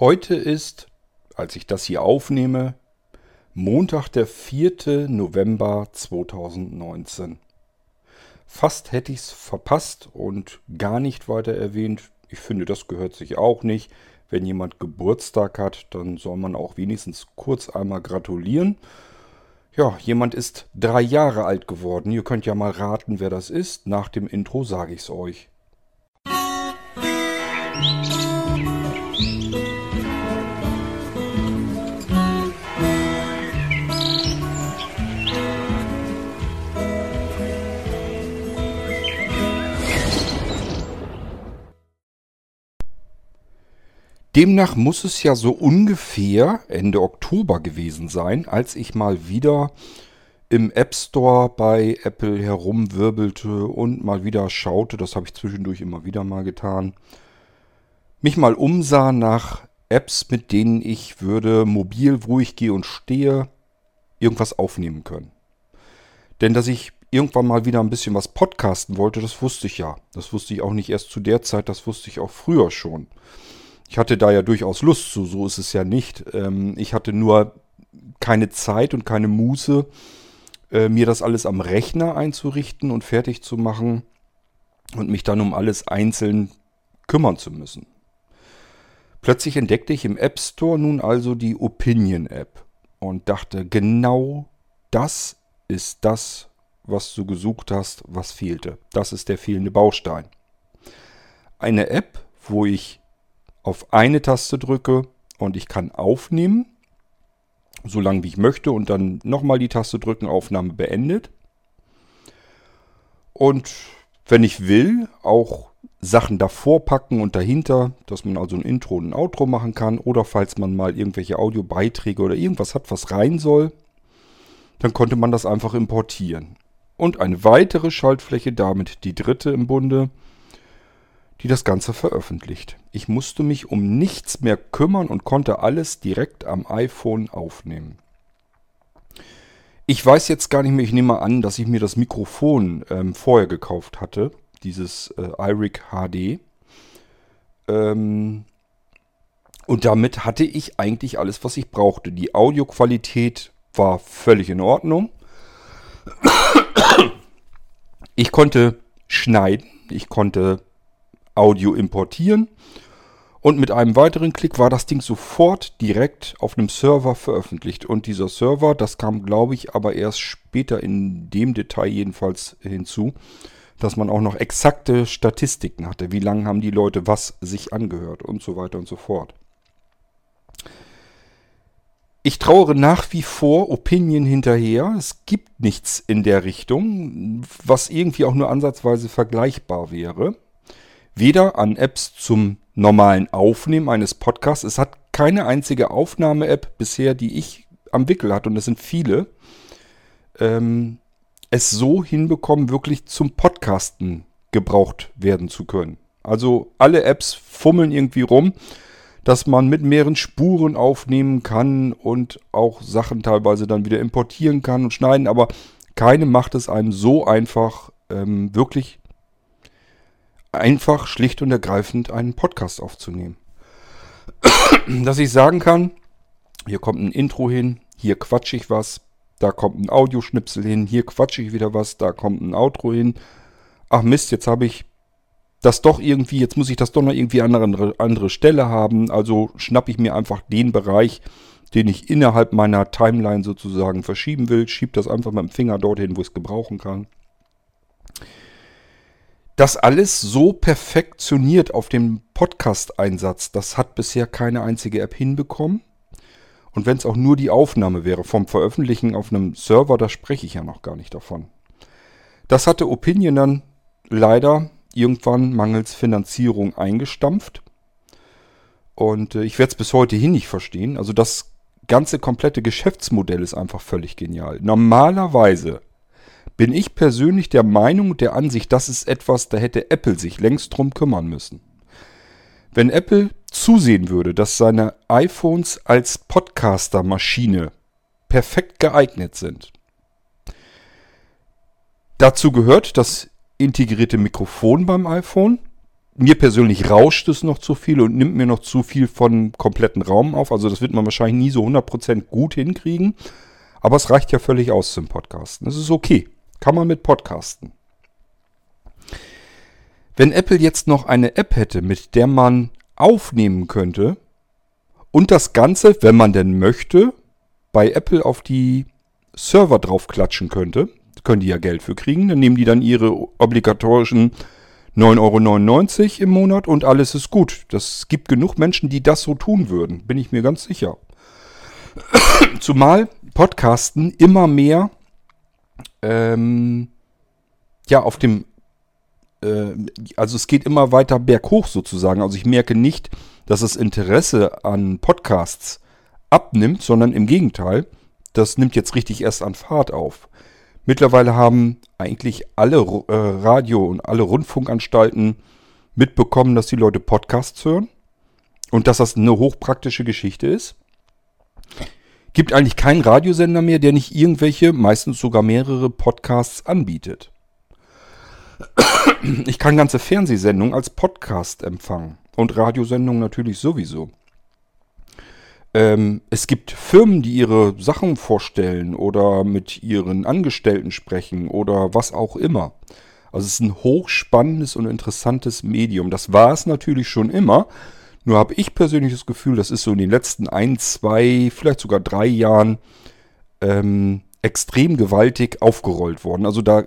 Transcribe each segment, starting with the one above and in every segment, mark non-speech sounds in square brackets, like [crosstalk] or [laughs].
Heute ist, als ich das hier aufnehme, Montag, der 4. November 2019. Fast hätte ich es verpasst und gar nicht weiter erwähnt. Ich finde, das gehört sich auch nicht. Wenn jemand Geburtstag hat, dann soll man auch wenigstens kurz einmal gratulieren. Ja, jemand ist drei Jahre alt geworden. Ihr könnt ja mal raten, wer das ist. Nach dem Intro sage ich es euch. Demnach muss es ja so ungefähr Ende Oktober gewesen sein, als ich mal wieder im App Store bei Apple herumwirbelte und mal wieder schaute, das habe ich zwischendurch immer wieder mal getan, mich mal umsah nach Apps, mit denen ich würde mobil, wo ich gehe und stehe, irgendwas aufnehmen können. Denn dass ich irgendwann mal wieder ein bisschen was podcasten wollte, das wusste ich ja. Das wusste ich auch nicht erst zu der Zeit, das wusste ich auch früher schon. Ich hatte da ja durchaus Lust zu, so ist es ja nicht. Ähm, ich hatte nur keine Zeit und keine Muße, äh, mir das alles am Rechner einzurichten und fertig zu machen und mich dann um alles einzeln kümmern zu müssen. Plötzlich entdeckte ich im App Store nun also die Opinion App und dachte, genau das ist das, was du gesucht hast, was fehlte. Das ist der fehlende Baustein. Eine App, wo ich auf eine Taste drücke und ich kann aufnehmen, so lange wie ich möchte und dann nochmal die Taste drücken, Aufnahme beendet. Und wenn ich will, auch Sachen davor packen und dahinter, dass man also ein Intro und ein Outro machen kann oder falls man mal irgendwelche Audiobeiträge oder irgendwas hat, was rein soll, dann konnte man das einfach importieren. Und eine weitere Schaltfläche, damit die dritte im Bunde, die das Ganze veröffentlicht. Ich musste mich um nichts mehr kümmern und konnte alles direkt am iPhone aufnehmen. Ich weiß jetzt gar nicht mehr, ich nehme an, dass ich mir das Mikrofon ähm, vorher gekauft hatte, dieses äh, iRig HD. Ähm, und damit hatte ich eigentlich alles, was ich brauchte. Die Audioqualität war völlig in Ordnung. Ich konnte schneiden, ich konnte Audio importieren und mit einem weiteren Klick war das Ding sofort direkt auf einem Server veröffentlicht. Und dieser Server, das kam glaube ich aber erst später in dem Detail jedenfalls hinzu, dass man auch noch exakte Statistiken hatte. Wie lange haben die Leute was sich angehört und so weiter und so fort. Ich trauere nach wie vor Opinion hinterher. Es gibt nichts in der Richtung, was irgendwie auch nur ansatzweise vergleichbar wäre weder an Apps zum normalen Aufnehmen eines Podcasts. Es hat keine einzige Aufnahme-App bisher, die ich am Wickel hatte, und es sind viele, ähm, es so hinbekommen, wirklich zum Podcasten gebraucht werden zu können. Also alle Apps fummeln irgendwie rum, dass man mit mehreren Spuren aufnehmen kann und auch Sachen teilweise dann wieder importieren kann und schneiden, aber keine macht es einem so einfach, ähm, wirklich einfach schlicht und ergreifend einen Podcast aufzunehmen. [clears throat] Dass ich sagen kann, hier kommt ein Intro hin, hier quatsche ich was, da kommt ein Audioschnipsel hin, hier quatsche ich wieder was, da kommt ein Outro hin. Ach Mist, jetzt habe ich das doch irgendwie, jetzt muss ich das doch noch irgendwie an andere, andere Stelle haben. Also schnappe ich mir einfach den Bereich, den ich innerhalb meiner Timeline sozusagen verschieben will, schiebe das einfach mit dem Finger dorthin, wo ich es gebrauchen kann das alles so perfektioniert auf dem Podcast-Einsatz, das hat bisher keine einzige App hinbekommen. Und wenn es auch nur die Aufnahme wäre vom Veröffentlichen auf einem Server, da spreche ich ja noch gar nicht davon. Das hatte Opinion dann leider irgendwann mangels Finanzierung eingestampft. Und äh, ich werde es bis heute hin nicht verstehen. Also das ganze komplette Geschäftsmodell ist einfach völlig genial. Normalerweise bin ich persönlich der Meinung und der Ansicht, das ist etwas, da hätte Apple sich längst drum kümmern müssen. Wenn Apple zusehen würde, dass seine iPhones als Podcaster-Maschine perfekt geeignet sind. Dazu gehört das integrierte Mikrofon beim iPhone. mir persönlich rauscht es noch zu viel und nimmt mir noch zu viel von kompletten Raum auf. Also das wird man wahrscheinlich nie so 100% gut hinkriegen. Aber es reicht ja völlig aus zum Podcasten. Das ist okay. Kann man mit Podcasten. Wenn Apple jetzt noch eine App hätte, mit der man aufnehmen könnte und das Ganze, wenn man denn möchte, bei Apple auf die Server draufklatschen könnte, können die ja Geld für kriegen, dann nehmen die dann ihre obligatorischen 9,99 Euro im Monat und alles ist gut. Das gibt genug Menschen, die das so tun würden, bin ich mir ganz sicher. [coughs] Zumal Podcasten immer mehr ähm, ja auf dem äh, also es geht immer weiter berghoch sozusagen. Also ich merke nicht, dass das Interesse an Podcasts abnimmt, sondern im Gegenteil, das nimmt jetzt richtig erst an Fahrt auf. Mittlerweile haben eigentlich alle äh, Radio- und alle Rundfunkanstalten mitbekommen, dass die Leute Podcasts hören und dass das eine hochpraktische Geschichte ist. Gibt eigentlich keinen Radiosender mehr, der nicht irgendwelche, meistens sogar mehrere Podcasts anbietet. Ich kann ganze Fernsehsendungen als Podcast empfangen und Radiosendungen natürlich sowieso. Ähm, es gibt Firmen, die ihre Sachen vorstellen oder mit ihren Angestellten sprechen oder was auch immer. Also es ist ein hochspannendes und interessantes Medium. Das war es natürlich schon immer. Nur habe ich persönlich das Gefühl, das ist so in den letzten ein, zwei, vielleicht sogar drei Jahren ähm, extrem gewaltig aufgerollt worden. Also da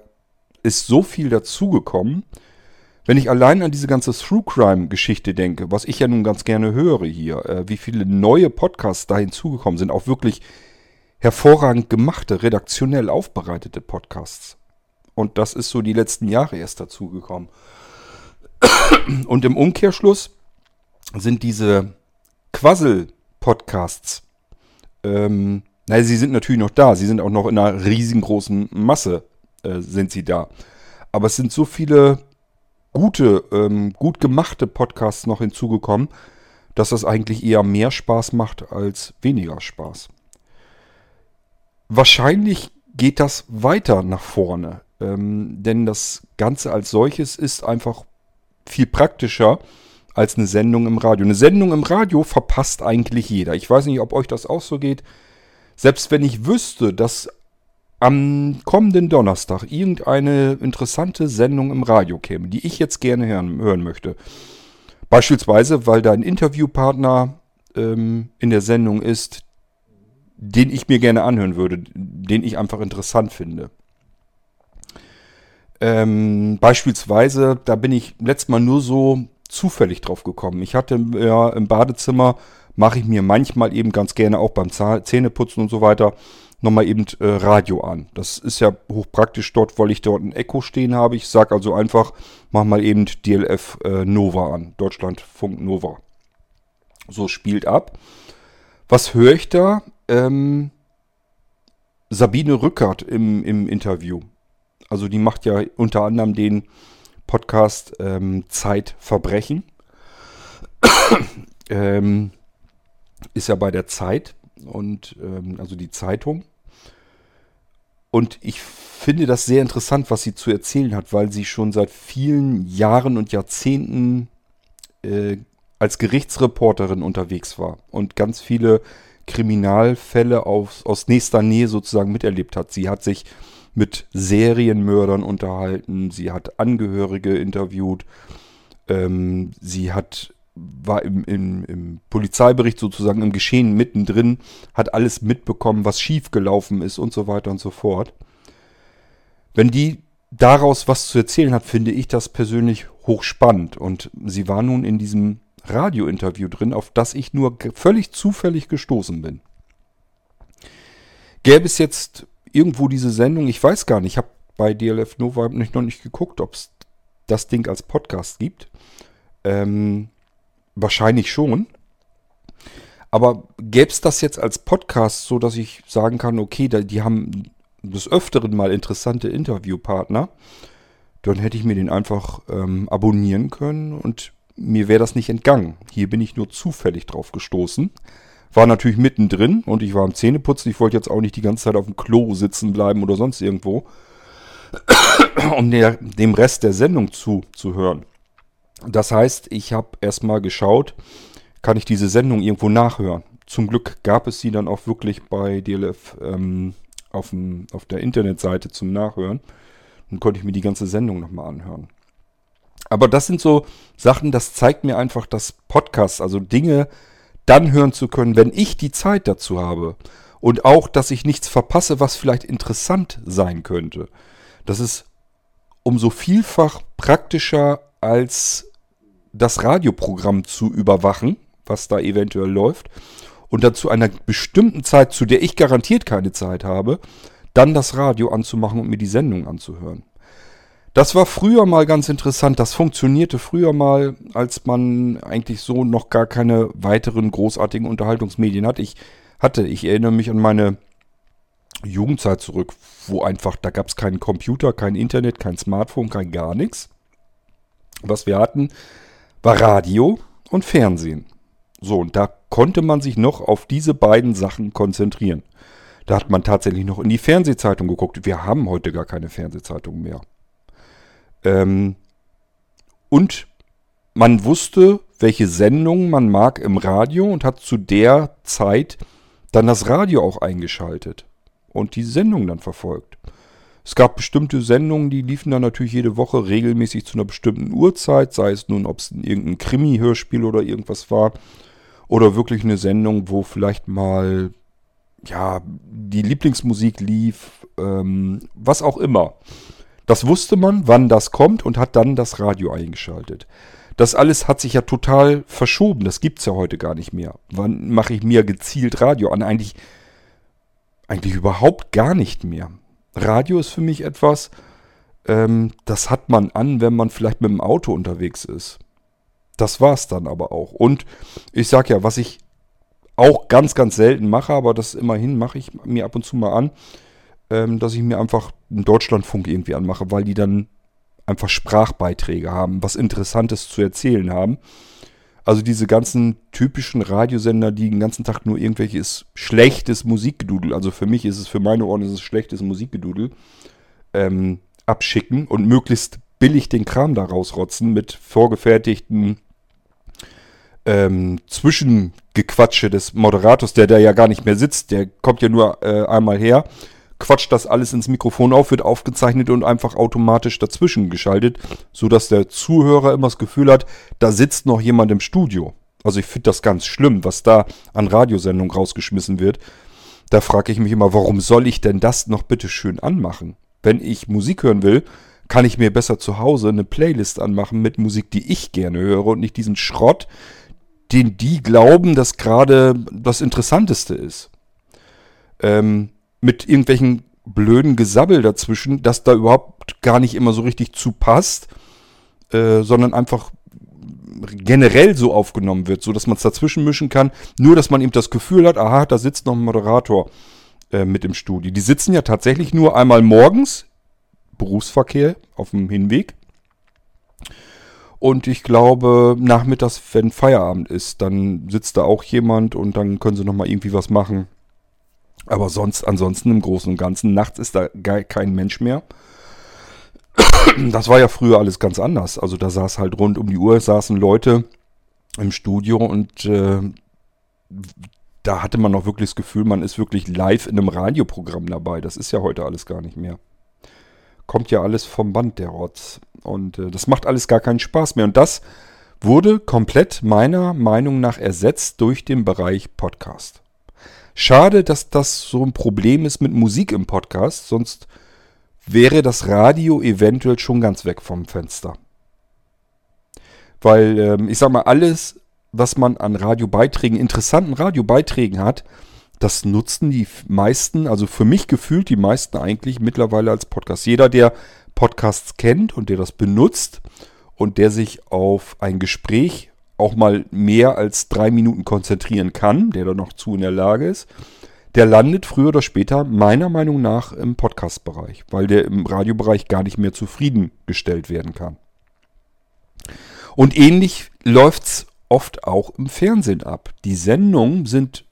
ist so viel dazugekommen. Wenn ich allein an diese ganze True Crime Geschichte denke, was ich ja nun ganz gerne höre hier, äh, wie viele neue Podcasts da hinzugekommen sind, auch wirklich hervorragend gemachte, redaktionell aufbereitete Podcasts. Und das ist so die letzten Jahre erst dazugekommen. Und im Umkehrschluss sind diese Quassel-Podcasts, ähm, naja, sie sind natürlich noch da, sie sind auch noch in einer riesengroßen Masse, äh, sind sie da. Aber es sind so viele gute, ähm, gut gemachte Podcasts noch hinzugekommen, dass das eigentlich eher mehr Spaß macht als weniger Spaß. Wahrscheinlich geht das weiter nach vorne, ähm, denn das Ganze als solches ist einfach viel praktischer als eine Sendung im Radio. Eine Sendung im Radio verpasst eigentlich jeder. Ich weiß nicht, ob euch das auch so geht. Selbst wenn ich wüsste, dass am kommenden Donnerstag irgendeine interessante Sendung im Radio käme, die ich jetzt gerne hören, hören möchte. Beispielsweise, weil da ein Interviewpartner ähm, in der Sendung ist, den ich mir gerne anhören würde, den ich einfach interessant finde. Ähm, beispielsweise, da bin ich letztes Mal nur so zufällig drauf gekommen. Ich hatte ja im Badezimmer, mache ich mir manchmal eben ganz gerne auch beim Zähneputzen und so weiter, nochmal eben äh, Radio an. Das ist ja hochpraktisch dort, weil ich dort ein Echo stehen habe. Ich sage also einfach, mach mal eben DLF äh, Nova an. Deutschlandfunk Nova. So spielt ab. Was höre ich da? Ähm, Sabine Rückert im, im Interview. Also die macht ja unter anderem den Podcast ähm, Zeitverbrechen. [coughs] ähm, ist ja bei der Zeit und ähm, also die Zeitung. Und ich finde das sehr interessant, was sie zu erzählen hat, weil sie schon seit vielen Jahren und Jahrzehnten äh, als Gerichtsreporterin unterwegs war und ganz viele Kriminalfälle aus, aus nächster Nähe sozusagen miterlebt hat. Sie hat sich mit Serienmördern unterhalten, sie hat Angehörige interviewt, ähm, sie hat war im, im, im Polizeibericht sozusagen im Geschehen mittendrin, hat alles mitbekommen, was schiefgelaufen ist und so weiter und so fort. Wenn die daraus was zu erzählen hat, finde ich das persönlich hochspannend. Und sie war nun in diesem Radiointerview drin, auf das ich nur völlig zufällig gestoßen bin. Gäbe es jetzt irgendwo diese Sendung, ich weiß gar nicht, ich habe bei DLF Nova noch nicht geguckt, ob es das Ding als Podcast gibt. Ähm, Wahrscheinlich schon. Aber gäbe es das jetzt als Podcast, so dass ich sagen kann, okay, die haben des Öfteren mal interessante Interviewpartner, dann hätte ich mir den einfach ähm, abonnieren können und mir wäre das nicht entgangen. Hier bin ich nur zufällig drauf gestoßen. War natürlich mittendrin und ich war am Zähneputzen. Ich wollte jetzt auch nicht die ganze Zeit auf dem Klo sitzen bleiben oder sonst irgendwo, [coughs] um der, dem Rest der Sendung zuzuhören. Das heißt, ich habe erstmal geschaut, kann ich diese Sendung irgendwo nachhören. Zum Glück gab es sie dann auch wirklich bei DLF ähm, auf, dem, auf der Internetseite zum Nachhören. Dann konnte ich mir die ganze Sendung nochmal anhören. Aber das sind so Sachen, das zeigt mir einfach, dass Podcasts, also Dinge dann hören zu können, wenn ich die Zeit dazu habe. Und auch, dass ich nichts verpasse, was vielleicht interessant sein könnte. Das ist umso vielfach praktischer, als das Radioprogramm zu überwachen, was da eventuell läuft. Und dann zu einer bestimmten Zeit, zu der ich garantiert keine Zeit habe, dann das Radio anzumachen und mir die Sendung anzuhören. Das war früher mal ganz interessant. Das funktionierte früher mal, als man eigentlich so noch gar keine weiteren großartigen Unterhaltungsmedien hat. Ich hatte. Ich erinnere mich an meine Jugendzeit zurück, wo einfach, da gab es keinen Computer, kein Internet, kein Smartphone, kein gar nichts. Was wir hatten, war Radio und Fernsehen. So, und da konnte man sich noch auf diese beiden Sachen konzentrieren. Da hat man tatsächlich noch in die Fernsehzeitung geguckt. Wir haben heute gar keine Fernsehzeitung mehr. Ähm, und man wusste, welche Sendungen man mag im Radio und hat zu der Zeit dann das Radio auch eingeschaltet und die Sendung dann verfolgt. Es gab bestimmte Sendungen, die liefen dann natürlich jede Woche regelmäßig zu einer bestimmten Uhrzeit, sei es nun, ob es irgendein Krimi-Hörspiel oder irgendwas war, oder wirklich eine Sendung, wo vielleicht mal ja die Lieblingsmusik lief, ähm, was auch immer. Das wusste man, wann das kommt und hat dann das Radio eingeschaltet. Das alles hat sich ja total verschoben. Das gibt es ja heute gar nicht mehr. Wann mache ich mir gezielt Radio an? Eigentlich, eigentlich überhaupt gar nicht mehr. Radio ist für mich etwas, ähm, das hat man an, wenn man vielleicht mit dem Auto unterwegs ist. Das war es dann aber auch. Und ich sage ja, was ich auch ganz, ganz selten mache, aber das immerhin mache ich mir ab und zu mal an, ähm, dass ich mir einfach einen Deutschlandfunk irgendwie anmache, weil die dann einfach Sprachbeiträge haben, was Interessantes zu erzählen haben. Also diese ganzen typischen Radiosender, die den ganzen Tag nur irgendwelches schlechtes Musikgedudel, also für mich ist es, für meine Ohren ist es schlechtes Musikgedudel, ähm, abschicken und möglichst billig den Kram da rausrotzen mit vorgefertigten ähm, Zwischengequatsche des Moderators, der da ja gar nicht mehr sitzt, der kommt ja nur äh, einmal her quatscht das alles ins Mikrofon auf, wird aufgezeichnet und einfach automatisch dazwischen geschaltet, sodass der Zuhörer immer das Gefühl hat, da sitzt noch jemand im Studio. Also ich finde das ganz schlimm, was da an Radiosendungen rausgeschmissen wird. Da frage ich mich immer, warum soll ich denn das noch bitte schön anmachen? Wenn ich Musik hören will, kann ich mir besser zu Hause eine Playlist anmachen mit Musik, die ich gerne höre und nicht diesen Schrott, den die glauben, dass gerade das Interessanteste ist. Ähm, mit irgendwelchen blöden Gesabbel dazwischen, das da überhaupt gar nicht immer so richtig zu passt, äh, sondern einfach generell so aufgenommen wird, so dass man es dazwischen mischen kann, nur dass man eben das Gefühl hat, aha, da sitzt noch ein Moderator äh, mit im Studio. Die sitzen ja tatsächlich nur einmal morgens, Berufsverkehr auf dem Hinweg. Und ich glaube, nachmittags, wenn Feierabend ist, dann sitzt da auch jemand und dann können sie nochmal irgendwie was machen. Aber sonst, ansonsten im Großen und Ganzen, nachts ist da gar kein Mensch mehr. Das war ja früher alles ganz anders. Also da saß halt rund um die Uhr, saßen Leute im Studio und äh, da hatte man auch wirklich das Gefühl, man ist wirklich live in einem Radioprogramm dabei. Das ist ja heute alles gar nicht mehr. Kommt ja alles vom Band, der Rotz. Und äh, das macht alles gar keinen Spaß mehr. Und das wurde komplett meiner Meinung nach ersetzt durch den Bereich Podcast. Schade, dass das so ein Problem ist mit Musik im Podcast, sonst wäre das Radio eventuell schon ganz weg vom Fenster. Weil, ähm, ich sag mal, alles, was man an Radiobeiträgen, interessanten Radiobeiträgen hat, das nutzen die meisten, also für mich gefühlt die meisten eigentlich mittlerweile als Podcast. Jeder, der Podcasts kennt und der das benutzt und der sich auf ein Gespräch auch mal mehr als drei Minuten konzentrieren kann, der da noch zu in der Lage ist, der landet früher oder später meiner Meinung nach im Podcast-Bereich, weil der im Radiobereich gar nicht mehr zufriedengestellt werden kann. Und ähnlich läuft es oft auch im Fernsehen ab. Die Sendungen sind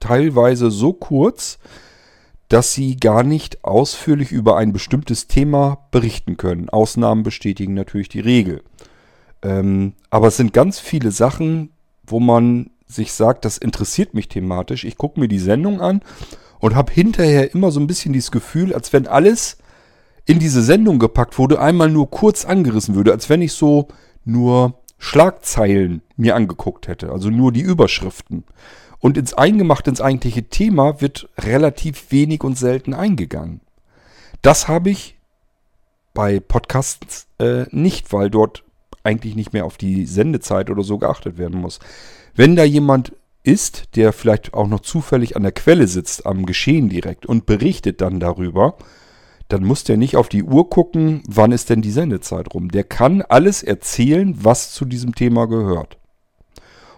teilweise so kurz, dass sie gar nicht ausführlich über ein bestimmtes Thema berichten können. Ausnahmen bestätigen natürlich die Regel. Ähm, aber es sind ganz viele Sachen, wo man sich sagt, das interessiert mich thematisch. Ich gucke mir die Sendung an und habe hinterher immer so ein bisschen dieses Gefühl, als wenn alles in diese Sendung gepackt wurde, einmal nur kurz angerissen würde, als wenn ich so nur Schlagzeilen mir angeguckt hätte, also nur die Überschriften. Und ins Eingemachte, ins eigentliche Thema wird relativ wenig und selten eingegangen. Das habe ich bei Podcasts äh, nicht, weil dort eigentlich nicht mehr auf die Sendezeit oder so geachtet werden muss. Wenn da jemand ist, der vielleicht auch noch zufällig an der Quelle sitzt, am Geschehen direkt und berichtet dann darüber, dann muss der nicht auf die Uhr gucken, wann ist denn die Sendezeit rum. Der kann alles erzählen, was zu diesem Thema gehört.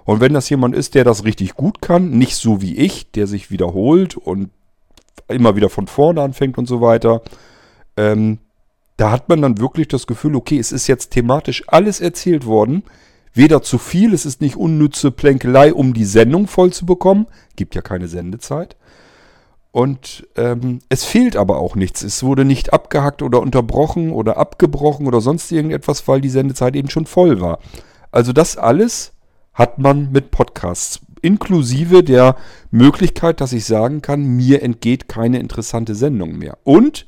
Und wenn das jemand ist, der das richtig gut kann, nicht so wie ich, der sich wiederholt und immer wieder von vorne anfängt und so weiter, ähm, da hat man dann wirklich das Gefühl, okay, es ist jetzt thematisch alles erzählt worden. Weder zu viel, es ist nicht unnütze Plänkelei, um die Sendung voll zu bekommen. Gibt ja keine Sendezeit. Und ähm, es fehlt aber auch nichts. Es wurde nicht abgehackt oder unterbrochen oder abgebrochen oder sonst irgendetwas, weil die Sendezeit eben schon voll war. Also das alles hat man mit Podcasts. Inklusive der Möglichkeit, dass ich sagen kann, mir entgeht keine interessante Sendung mehr. Und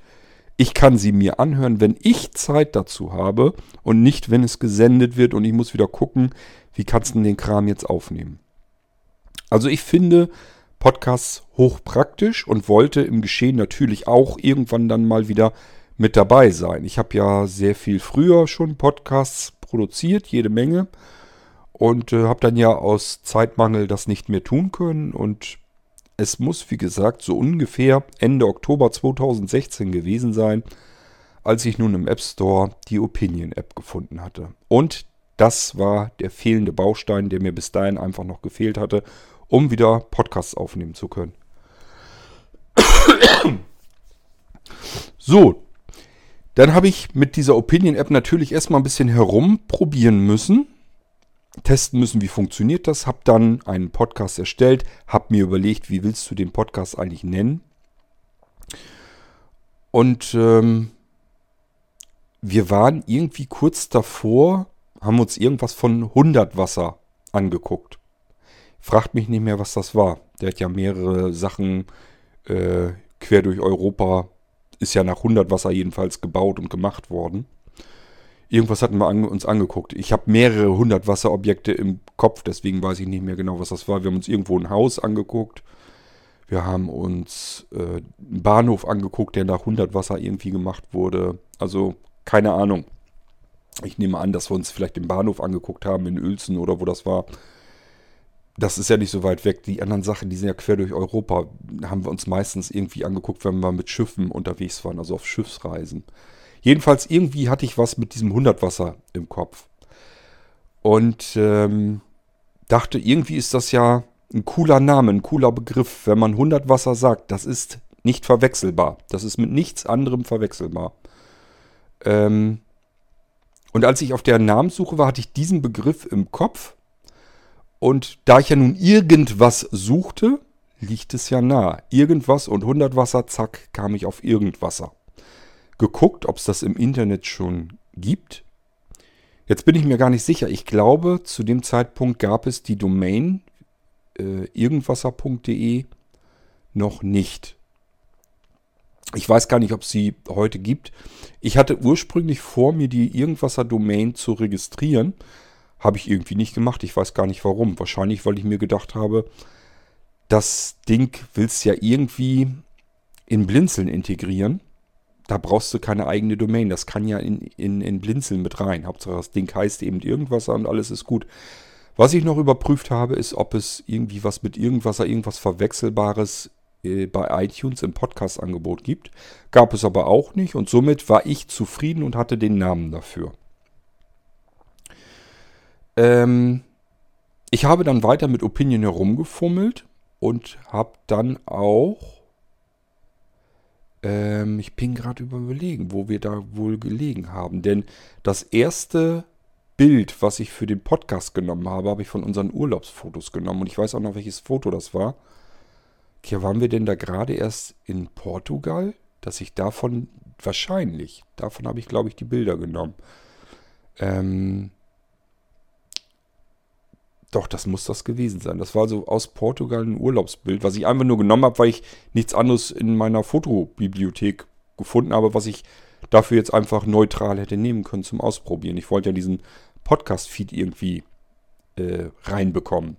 ich kann sie mir anhören, wenn ich Zeit dazu habe und nicht, wenn es gesendet wird und ich muss wieder gucken, wie kannst du den Kram jetzt aufnehmen. Also ich finde Podcasts hochpraktisch und wollte im Geschehen natürlich auch irgendwann dann mal wieder mit dabei sein. Ich habe ja sehr viel früher schon Podcasts produziert, jede Menge. Und äh, habe dann ja aus Zeitmangel das nicht mehr tun können und es muss, wie gesagt, so ungefähr Ende Oktober 2016 gewesen sein, als ich nun im App Store die Opinion App gefunden hatte. Und das war der fehlende Baustein, der mir bis dahin einfach noch gefehlt hatte, um wieder Podcasts aufnehmen zu können. [coughs] So, dann habe ich mit dieser Opinion App natürlich erstmal ein bisschen herumprobieren müssen testen müssen, wie funktioniert das. Habe dann einen Podcast erstellt, habe mir überlegt, wie willst du den Podcast eigentlich nennen. Und ähm, wir waren irgendwie kurz davor, haben uns irgendwas von 100 Wasser angeguckt. Fragt mich nicht mehr, was das war. Der hat ja mehrere Sachen äh, quer durch Europa, ist ja nach 100 Wasser jedenfalls gebaut und gemacht worden. Irgendwas hatten wir an, uns angeguckt. Ich habe mehrere hundert Wasserobjekte im Kopf, deswegen weiß ich nicht mehr genau, was das war. Wir haben uns irgendwo ein Haus angeguckt. Wir haben uns äh, einen Bahnhof angeguckt, der nach 100 Wasser irgendwie gemacht wurde. Also keine Ahnung. Ich nehme an, dass wir uns vielleicht den Bahnhof angeguckt haben in Uelzen oder wo das war. Das ist ja nicht so weit weg. Die anderen Sachen, die sind ja quer durch Europa, haben wir uns meistens irgendwie angeguckt, wenn wir mit Schiffen unterwegs waren, also auf Schiffsreisen. Jedenfalls irgendwie hatte ich was mit diesem Hundertwasser im Kopf. Und ähm, dachte, irgendwie ist das ja ein cooler Name, ein cooler Begriff. Wenn man Hundertwasser sagt, das ist nicht verwechselbar. Das ist mit nichts anderem verwechselbar. Ähm, und als ich auf der Namenssuche war, hatte ich diesen Begriff im Kopf. Und da ich ja nun irgendwas suchte, liegt es ja nah. Irgendwas und Hundertwasser, zack, kam ich auf Irgendwasser geguckt, ob es das im Internet schon gibt. Jetzt bin ich mir gar nicht sicher. Ich glaube, zu dem Zeitpunkt gab es die Domain äh, irgendwasser.de noch nicht. Ich weiß gar nicht, ob es sie heute gibt. Ich hatte ursprünglich vor, mir die Irgendwasser-Domain zu registrieren. Habe ich irgendwie nicht gemacht. Ich weiß gar nicht warum. Wahrscheinlich, weil ich mir gedacht habe, das Ding willst ja irgendwie in Blinzeln integrieren da brauchst du keine eigene Domain. Das kann ja in, in, in Blinzeln mit rein. Hauptsache das Ding heißt eben irgendwas und alles ist gut. Was ich noch überprüft habe, ist, ob es irgendwie was mit irgendwas, irgendwas Verwechselbares äh, bei iTunes im Podcast-Angebot gibt. Gab es aber auch nicht und somit war ich zufrieden und hatte den Namen dafür. Ähm, ich habe dann weiter mit Opinion herumgefummelt und habe dann auch ähm, ich bin gerade überlegen, wo wir da wohl gelegen haben. Denn das erste Bild, was ich für den Podcast genommen habe, habe ich von unseren Urlaubsfotos genommen. Und ich weiß auch noch, welches Foto das war. Okay, waren wir denn da gerade erst in Portugal? Dass ich davon, wahrscheinlich, davon habe ich, glaube ich, die Bilder genommen. Ähm, Doch, das muss das gewesen sein. Das war so aus Portugal ein Urlaubsbild, was ich einfach nur genommen habe, weil ich nichts anderes in meiner Fotobibliothek gefunden habe, was ich dafür jetzt einfach neutral hätte nehmen können zum Ausprobieren. Ich wollte ja diesen Podcast-Feed irgendwie äh, reinbekommen.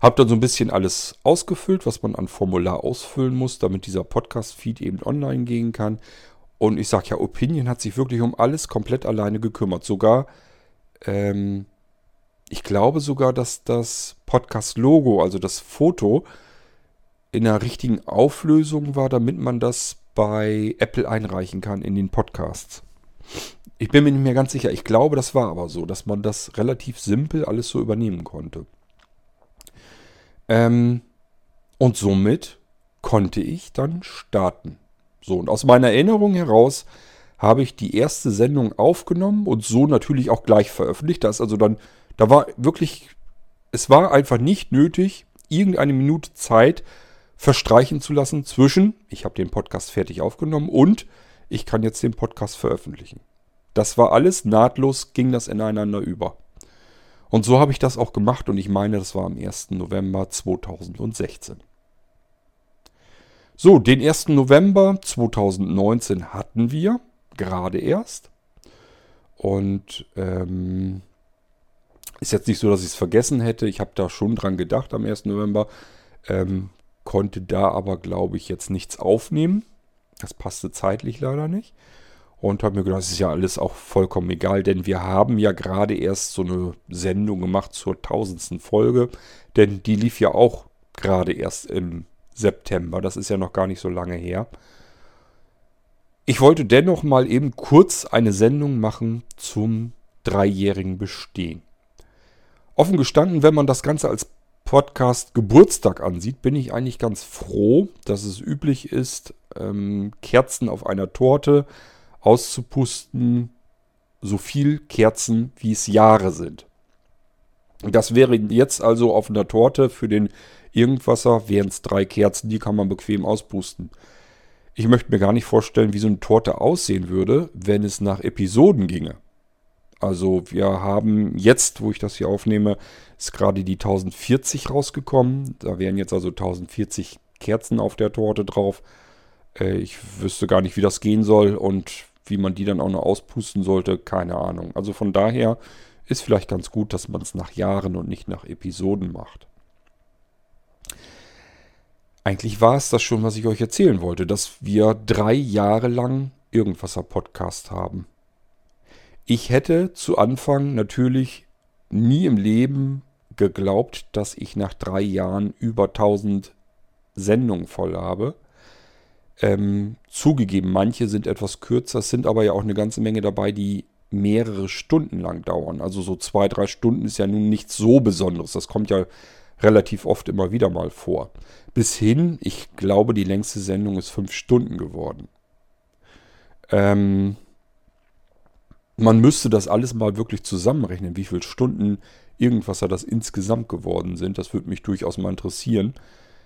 Hab dann so ein bisschen alles ausgefüllt, was man an Formular ausfüllen muss, damit dieser Podcast-Feed eben online gehen kann. Und ich sage ja, Opinion hat sich wirklich um alles komplett alleine gekümmert. Sogar, ähm, ich glaube sogar, dass das Podcast-Logo, also das Foto, in der richtigen Auflösung war, damit man das bei Apple einreichen kann in den Podcasts. Ich bin mir nicht mehr ganz sicher. Ich glaube, das war aber so, dass man das relativ simpel alles so übernehmen konnte. Ähm, und somit konnte ich dann starten. So, und aus meiner Erinnerung heraus habe ich die erste Sendung aufgenommen und so natürlich auch gleich veröffentlicht. Da ist also dann, da war wirklich, es war einfach nicht nötig, irgendeine Minute Zeit verstreichen zu lassen zwischen, ich habe den Podcast fertig aufgenommen und ich kann jetzt den Podcast veröffentlichen. Das war alles nahtlos, ging das ineinander über. Und so habe ich das auch gemacht und ich meine, das war am 1. November 2016. So, den 1. November 2019 hatten wir gerade erst. Und ähm, ist jetzt nicht so, dass ich es vergessen hätte. Ich habe da schon dran gedacht am 1. November. Ähm, konnte da aber, glaube ich, jetzt nichts aufnehmen. Das passte zeitlich leider nicht und habe mir gedacht, das ist ja alles auch vollkommen egal, denn wir haben ja gerade erst so eine Sendung gemacht zur tausendsten Folge, denn die lief ja auch gerade erst im September, das ist ja noch gar nicht so lange her. Ich wollte dennoch mal eben kurz eine Sendung machen zum dreijährigen Bestehen. Offen gestanden, wenn man das Ganze als Podcast Geburtstag ansieht, bin ich eigentlich ganz froh, dass es üblich ist, ähm, Kerzen auf einer Torte auszupusten, so viel Kerzen, wie es Jahre sind. Das wäre jetzt also auf einer Torte für den Irgendwasser, wären es drei Kerzen, die kann man bequem auspusten. Ich möchte mir gar nicht vorstellen, wie so eine Torte aussehen würde, wenn es nach Episoden ginge. Also wir haben jetzt, wo ich das hier aufnehme, ist gerade die 1040 rausgekommen. Da wären jetzt also 1040 Kerzen auf der Torte drauf. Äh, ich wüsste gar nicht, wie das gehen soll und wie man die dann auch noch auspusten sollte, keine Ahnung. Also von daher ist vielleicht ganz gut, dass man es nach Jahren und nicht nach Episoden macht. Eigentlich war es das schon, was ich euch erzählen wollte, dass wir drei Jahre lang Irgendwasser Podcast haben. Ich hätte zu Anfang natürlich nie im Leben geglaubt, dass ich nach drei Jahren über 1000 Sendungen voll habe. Ähm, zugegeben, manche sind etwas kürzer, es sind aber ja auch eine ganze Menge dabei, die mehrere Stunden lang dauern. Also so zwei, drei Stunden ist ja nun nichts so Besonderes. Das kommt ja relativ oft immer wieder mal vor. Bis hin, ich glaube, die längste Sendung ist fünf Stunden geworden. Ähm, man müsste das alles mal wirklich zusammenrechnen, wie viele Stunden irgendwas da das insgesamt geworden sind. Das würde mich durchaus mal interessieren.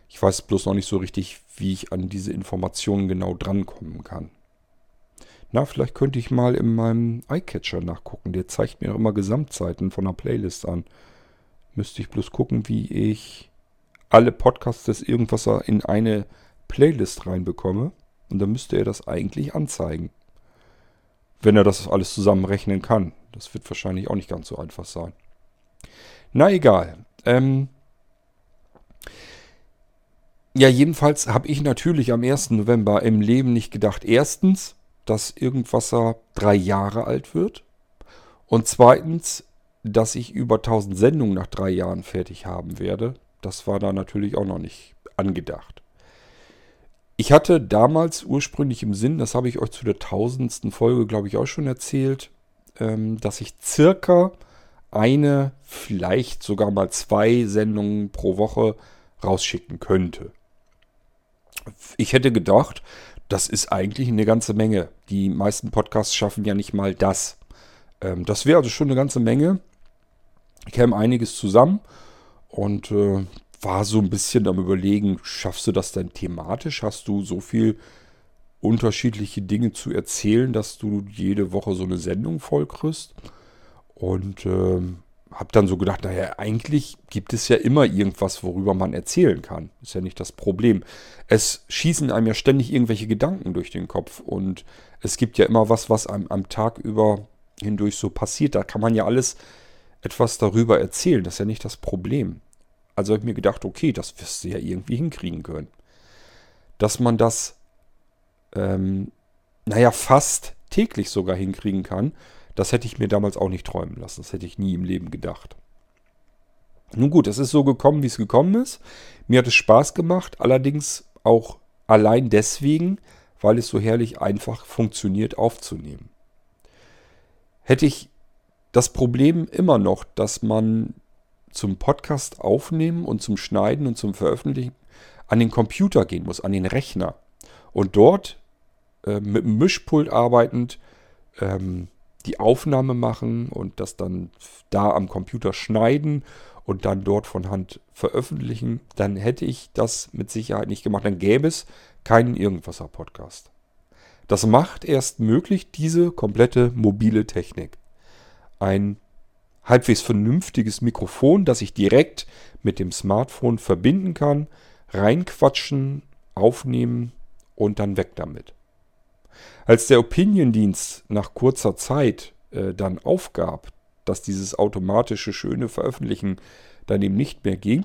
Ich weiß bloß noch nicht so richtig, wie ich an diese Informationen genau drankommen kann. Na, vielleicht könnte ich mal in meinem iCatcher nachgucken. Der zeigt mir auch immer Gesamtzeiten von einer Playlist an. Müsste ich bloß gucken, wie ich alle Podcasts des Irgendwas in eine Playlist reinbekomme. Und dann müsste er das eigentlich anzeigen. Wenn er das alles zusammenrechnen kann. Das wird wahrscheinlich auch nicht ganz so einfach sein. Na egal. Ähm, ja, jedenfalls habe ich natürlich am 1. November im Leben nicht gedacht, erstens, dass Irgendwasser drei Jahre alt wird und zweitens, dass ich über 1000 Sendungen nach drei Jahren fertig haben werde. Das war da natürlich auch noch nicht angedacht. Ich hatte damals ursprünglich im Sinn, das habe ich euch zu der tausendsten Folge, glaube ich, auch schon erzählt, ähm, dass ich circa eine, vielleicht sogar mal zwei Sendungen pro Woche rausschicken könnte ich hätte gedacht, das ist eigentlich eine ganze Menge. Die meisten Podcasts schaffen ja nicht mal das. Ähm, das wäre also schon eine ganze Menge. Ich käme einiges zusammen und äh, war so ein bisschen am Überlegen, schaffst du das denn thematisch? Hast du so viel unterschiedliche Dinge zu erzählen, dass du jede Woche so eine Sendung voll kriegst? Und äh, habe dann so gedacht, naja, eigentlich gibt es ja immer irgendwas, worüber man erzählen kann. Ist ja nicht das Problem. Es schießen einem ja ständig irgendwelche Gedanken durch den Kopf und es gibt ja immer was, was einem am Tag über hindurch so passiert. Da kann man ja alles etwas darüber erzählen. Das ist ja nicht das Problem. Also habe ich mir gedacht, okay, das wirst du ja irgendwie hinkriegen können. Dass man das, ähm, naja, fast täglich sogar hinkriegen kann, das hätte ich mir damals auch nicht träumen lassen. Das hätte ich nie im Leben gedacht. Nun gut, es ist so gekommen, wie es gekommen ist. Mir hat es Spaß gemacht, allerdings auch allein deswegen, weil es so herrlich einfach funktioniert aufzunehmen. Hätte ich das Problem immer noch, dass man zum Podcast aufnehmen und zum Schneiden und zum Veröffentlichen an den Computer gehen muss, an den Rechner. Und dort äh, mit dem Mischpult arbeitend ähm, die Aufnahme machen und das dann da am Computer schneiden und dann dort von Hand veröffentlichen, dann hätte ich das mit Sicherheit nicht gemacht. Dann gäbe es keinen Irgendwasser-Podcast. Das macht erst möglich diese komplette mobile Technik. Ein halbwegs vernünftiges Mikrofon, das ich direkt mit dem Smartphone verbinden kann, reinquatschen, aufnehmen und dann weg damit. Als der Opinion-Dienst nach kurzer Zeit äh, dann aufgab, dass dieses automatische schöne Veröffentlichen dann eben nicht mehr ging,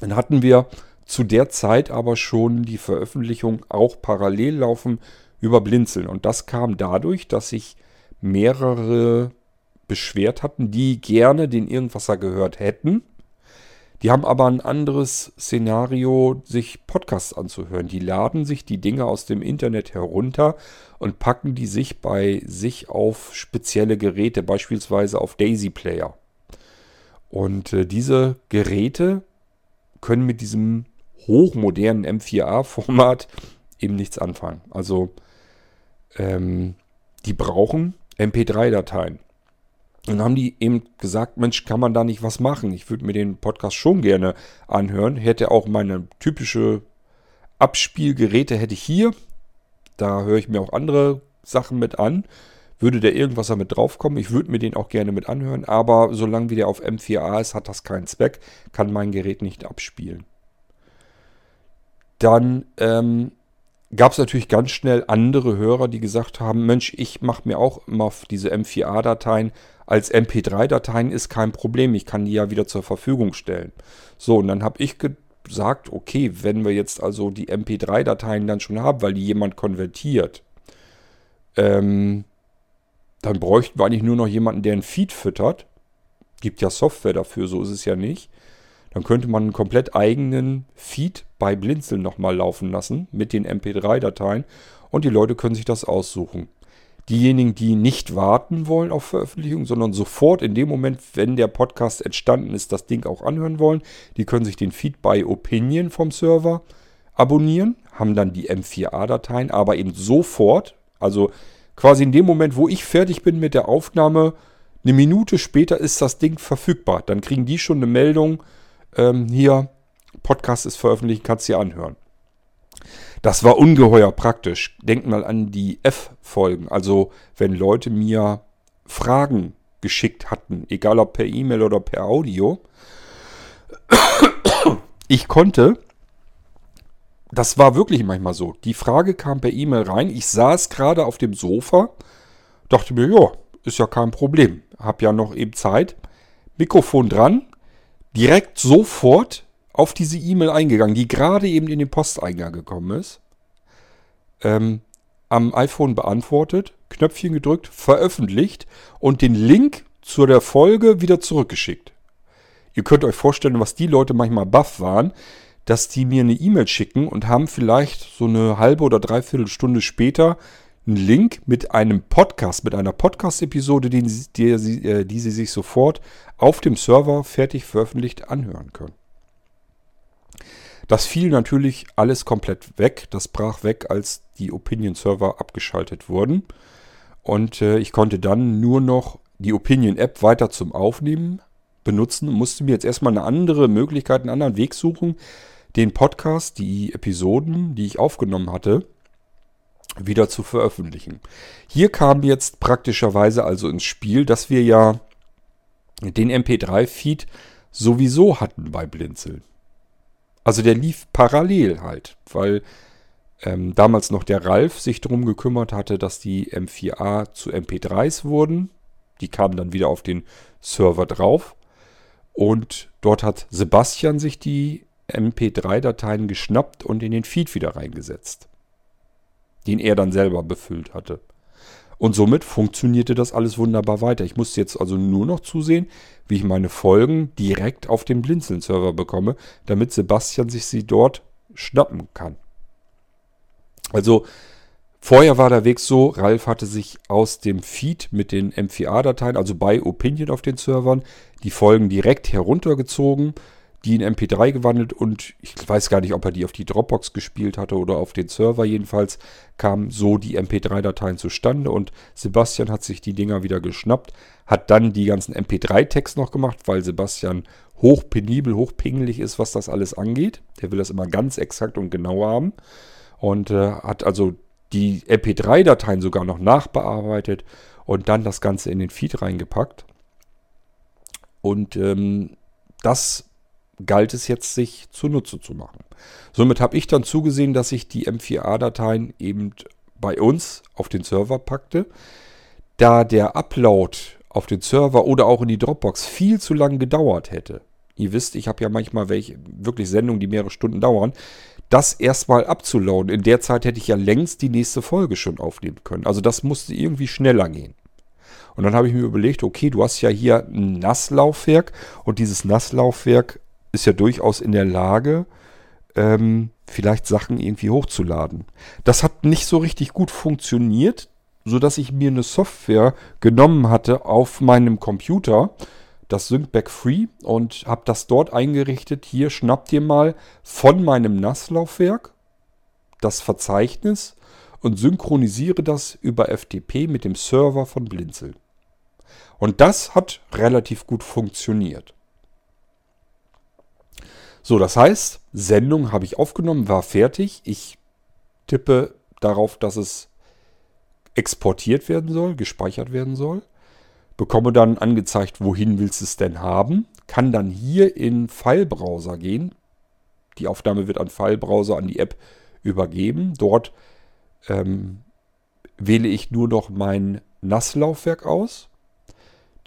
dann hatten wir zu der Zeit aber schon die Veröffentlichung auch parallel laufen über Blinzeln. Und das kam dadurch, dass sich mehrere beschwert hatten, die gerne den Irgendwasser gehört hätten. Die haben aber ein anderes Szenario, sich Podcasts anzuhören. Die laden sich die Dinge aus dem Internet herunter und packen die sich bei sich auf spezielle Geräte, beispielsweise auf Daisy Player. Und äh, diese Geräte können mit diesem hochmodernen M4A-Format [laughs] eben nichts anfangen. Also ähm, die brauchen MP3-Dateien. Dann haben die eben gesagt, Mensch, kann man da nicht was machen? Ich würde mir den Podcast schon gerne anhören. Hätte auch meine typische Abspielgeräte hätte ich hier. Da höre ich mir auch andere Sachen mit an. Würde der irgendwas damit draufkommen, ich würde mir den auch gerne mit anhören, aber solange wie der auf M4A ist, hat das keinen Zweck, kann mein Gerät nicht abspielen. Dann ähm, gab es natürlich ganz schnell andere Hörer, die gesagt haben, Mensch, ich mache mir auch immer diese M4A-Dateien als MP3-Dateien, ist kein Problem, ich kann die ja wieder zur Verfügung stellen. So, und dann habe ich gesagt, okay, wenn wir jetzt also die MP3-Dateien dann schon haben, weil die jemand konvertiert, ähm, dann bräuchten wir eigentlich nur noch jemanden, der einen Feed füttert. Gibt ja Software dafür, so ist es ja nicht. Dann könnte man einen komplett eigenen Feed bei Blinzeln nochmal laufen lassen mit den MP3-Dateien und die Leute können sich das aussuchen. Diejenigen, die nicht warten wollen auf Veröffentlichung, sondern sofort in dem Moment, wenn der Podcast entstanden ist, das Ding auch anhören wollen, die können sich den Feed bei Opinion vom Server abonnieren, haben dann die M4A-Dateien, aber eben sofort, also quasi in dem Moment, wo ich fertig bin mit der Aufnahme, eine Minute später ist das Ding verfügbar. Dann kriegen die schon eine Meldung, ähm, hier, Podcast ist veröffentlicht, kannst du dir anhören. Das war ungeheuer praktisch. Denkt mal an die F-Folgen. Also, wenn Leute mir Fragen geschickt hatten, egal ob per E-Mail oder per Audio, [coughs] ich konnte, das war wirklich manchmal so, die Frage kam per E-Mail rein, ich saß gerade auf dem Sofa, dachte mir, ja, ist ja kein Problem, hab ja noch eben Zeit, Mikrofon dran, direkt sofort auf diese E-Mail eingegangen, die gerade eben in den Posteingang gekommen ist. Ähm, am iPhone beantwortet, Knöpfchen gedrückt, veröffentlicht und den Link zu der Folge wieder zurückgeschickt. Ihr könnt euch vorstellen, was die Leute manchmal baff waren, dass die mir eine E-Mail schicken und haben vielleicht so eine halbe oder dreiviertel Stunde später einen Link mit einem Podcast, mit einer Podcast-Episode, die, die, äh, die Sie sich sofort auf dem Server fertig veröffentlicht anhören können. Das fiel natürlich alles komplett weg. Das brach weg, als die Opinion-Server abgeschaltet wurden. Und äh, ich konnte dann nur noch die Opinion-App weiter zum Aufnehmen benutzen und musste mir jetzt erstmal eine andere Möglichkeit, einen anderen Weg suchen, den Podcast, die Episoden, die ich aufgenommen hatte, wieder zu veröffentlichen. Hier kam jetzt praktischerweise also ins Spiel, dass wir ja den MP3-Feed sowieso hatten bei Blinzeln. Also der lief parallel halt, weil ähm, damals noch der Ralf sich darum gekümmert hatte, dass die M4A zu MP3s wurden. Die kamen dann wieder auf den Server drauf. Und dort hat Sebastian sich die MP3-Dateien geschnappt und in den Feed wieder reingesetzt. Den er dann selber befüllt hatte. Und somit funktionierte das alles wunderbar weiter. Ich musste jetzt also nur noch zusehen, wie ich meine Folgen direkt auf dem Blinzeln-Server bekomme, damit Sebastian sich sie dort schnappen kann. Also vorher war der Weg so, Ralf hatte sich aus dem Feed mit den M4A-Dateien, also bei Opinion auf den Servern, die Folgen direkt heruntergezogen die in MP3 gewandelt und ich weiß gar nicht, ob er die auf die Dropbox gespielt hatte oder auf den Server. Jedenfalls kamen so die MP3-Dateien zustande und Sebastian hat sich die Dinger wieder geschnappt, hat dann die ganzen MP3-Tags noch gemacht, weil Sebastian hochpenibel, hochpingelig ist, was das alles angeht. Der will das immer ganz exakt und genau haben und äh, hat also die MP3-Dateien sogar noch nachbearbeitet und dann das Ganze in den Feed reingepackt. Und ähm, das galt es jetzt, sich zunutze zu machen. Somit habe ich dann zugesehen, dass ich die M4A-Dateien eben bei uns auf den Server packte. Da der Upload auf den Server oder auch in die Dropbox viel zu lang gedauert hätte. Ihr wisst, ich habe ja manchmal welche wirklich Sendungen, die mehrere Stunden dauern. Das erstmal abzuladen. In der Zeit hätte ich ja längst die nächste Folge schon aufnehmen können. Also das musste irgendwie schneller gehen. Und dann habe ich mir überlegt, okay, du hast ja hier ein Nasslaufwerk und dieses Nasslaufwerk ist ja durchaus in der Lage, ähm, vielleicht Sachen irgendwie hochzuladen. Das hat nicht so richtig gut funktioniert, sodass ich mir eine Software genommen hatte auf meinem Computer, das Syncback Free, und habe das dort eingerichtet. Hier schnappt ihr mal von meinem NAS-Laufwerk das Verzeichnis und synchronisiere das über FTP mit dem Server von Blinzel. Und das hat relativ gut funktioniert. So, das heißt, Sendung habe ich aufgenommen, war fertig. Ich tippe darauf, dass es exportiert werden soll, gespeichert werden soll. Bekomme dann angezeigt, wohin willst du es denn haben. Kann dann hier in File-Browser gehen. Die Aufnahme wird an File-Browser, an die App übergeben. Dort ähm, wähle ich nur noch mein NAS-Laufwerk aus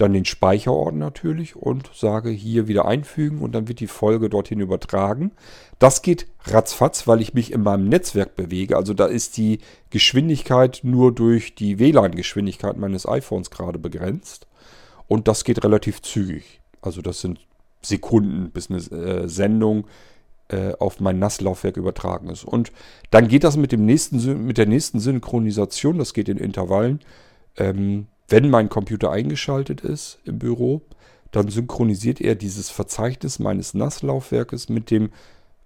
dann den Speicherort natürlich und sage hier wieder einfügen und dann wird die Folge dorthin übertragen. Das geht ratzfatz, weil ich mich in meinem Netzwerk bewege. Also da ist die Geschwindigkeit nur durch die WLAN-Geschwindigkeit meines iPhones gerade begrenzt. Und das geht relativ zügig. Also das sind Sekunden, bis eine äh, Sendung äh, auf mein NAS-Laufwerk übertragen ist. Und dann geht das mit, dem nächsten, mit der nächsten Synchronisation, das geht in Intervallen, ähm, wenn mein Computer eingeschaltet ist im Büro, dann synchronisiert er dieses Verzeichnis meines NAS-Laufwerkes mit dem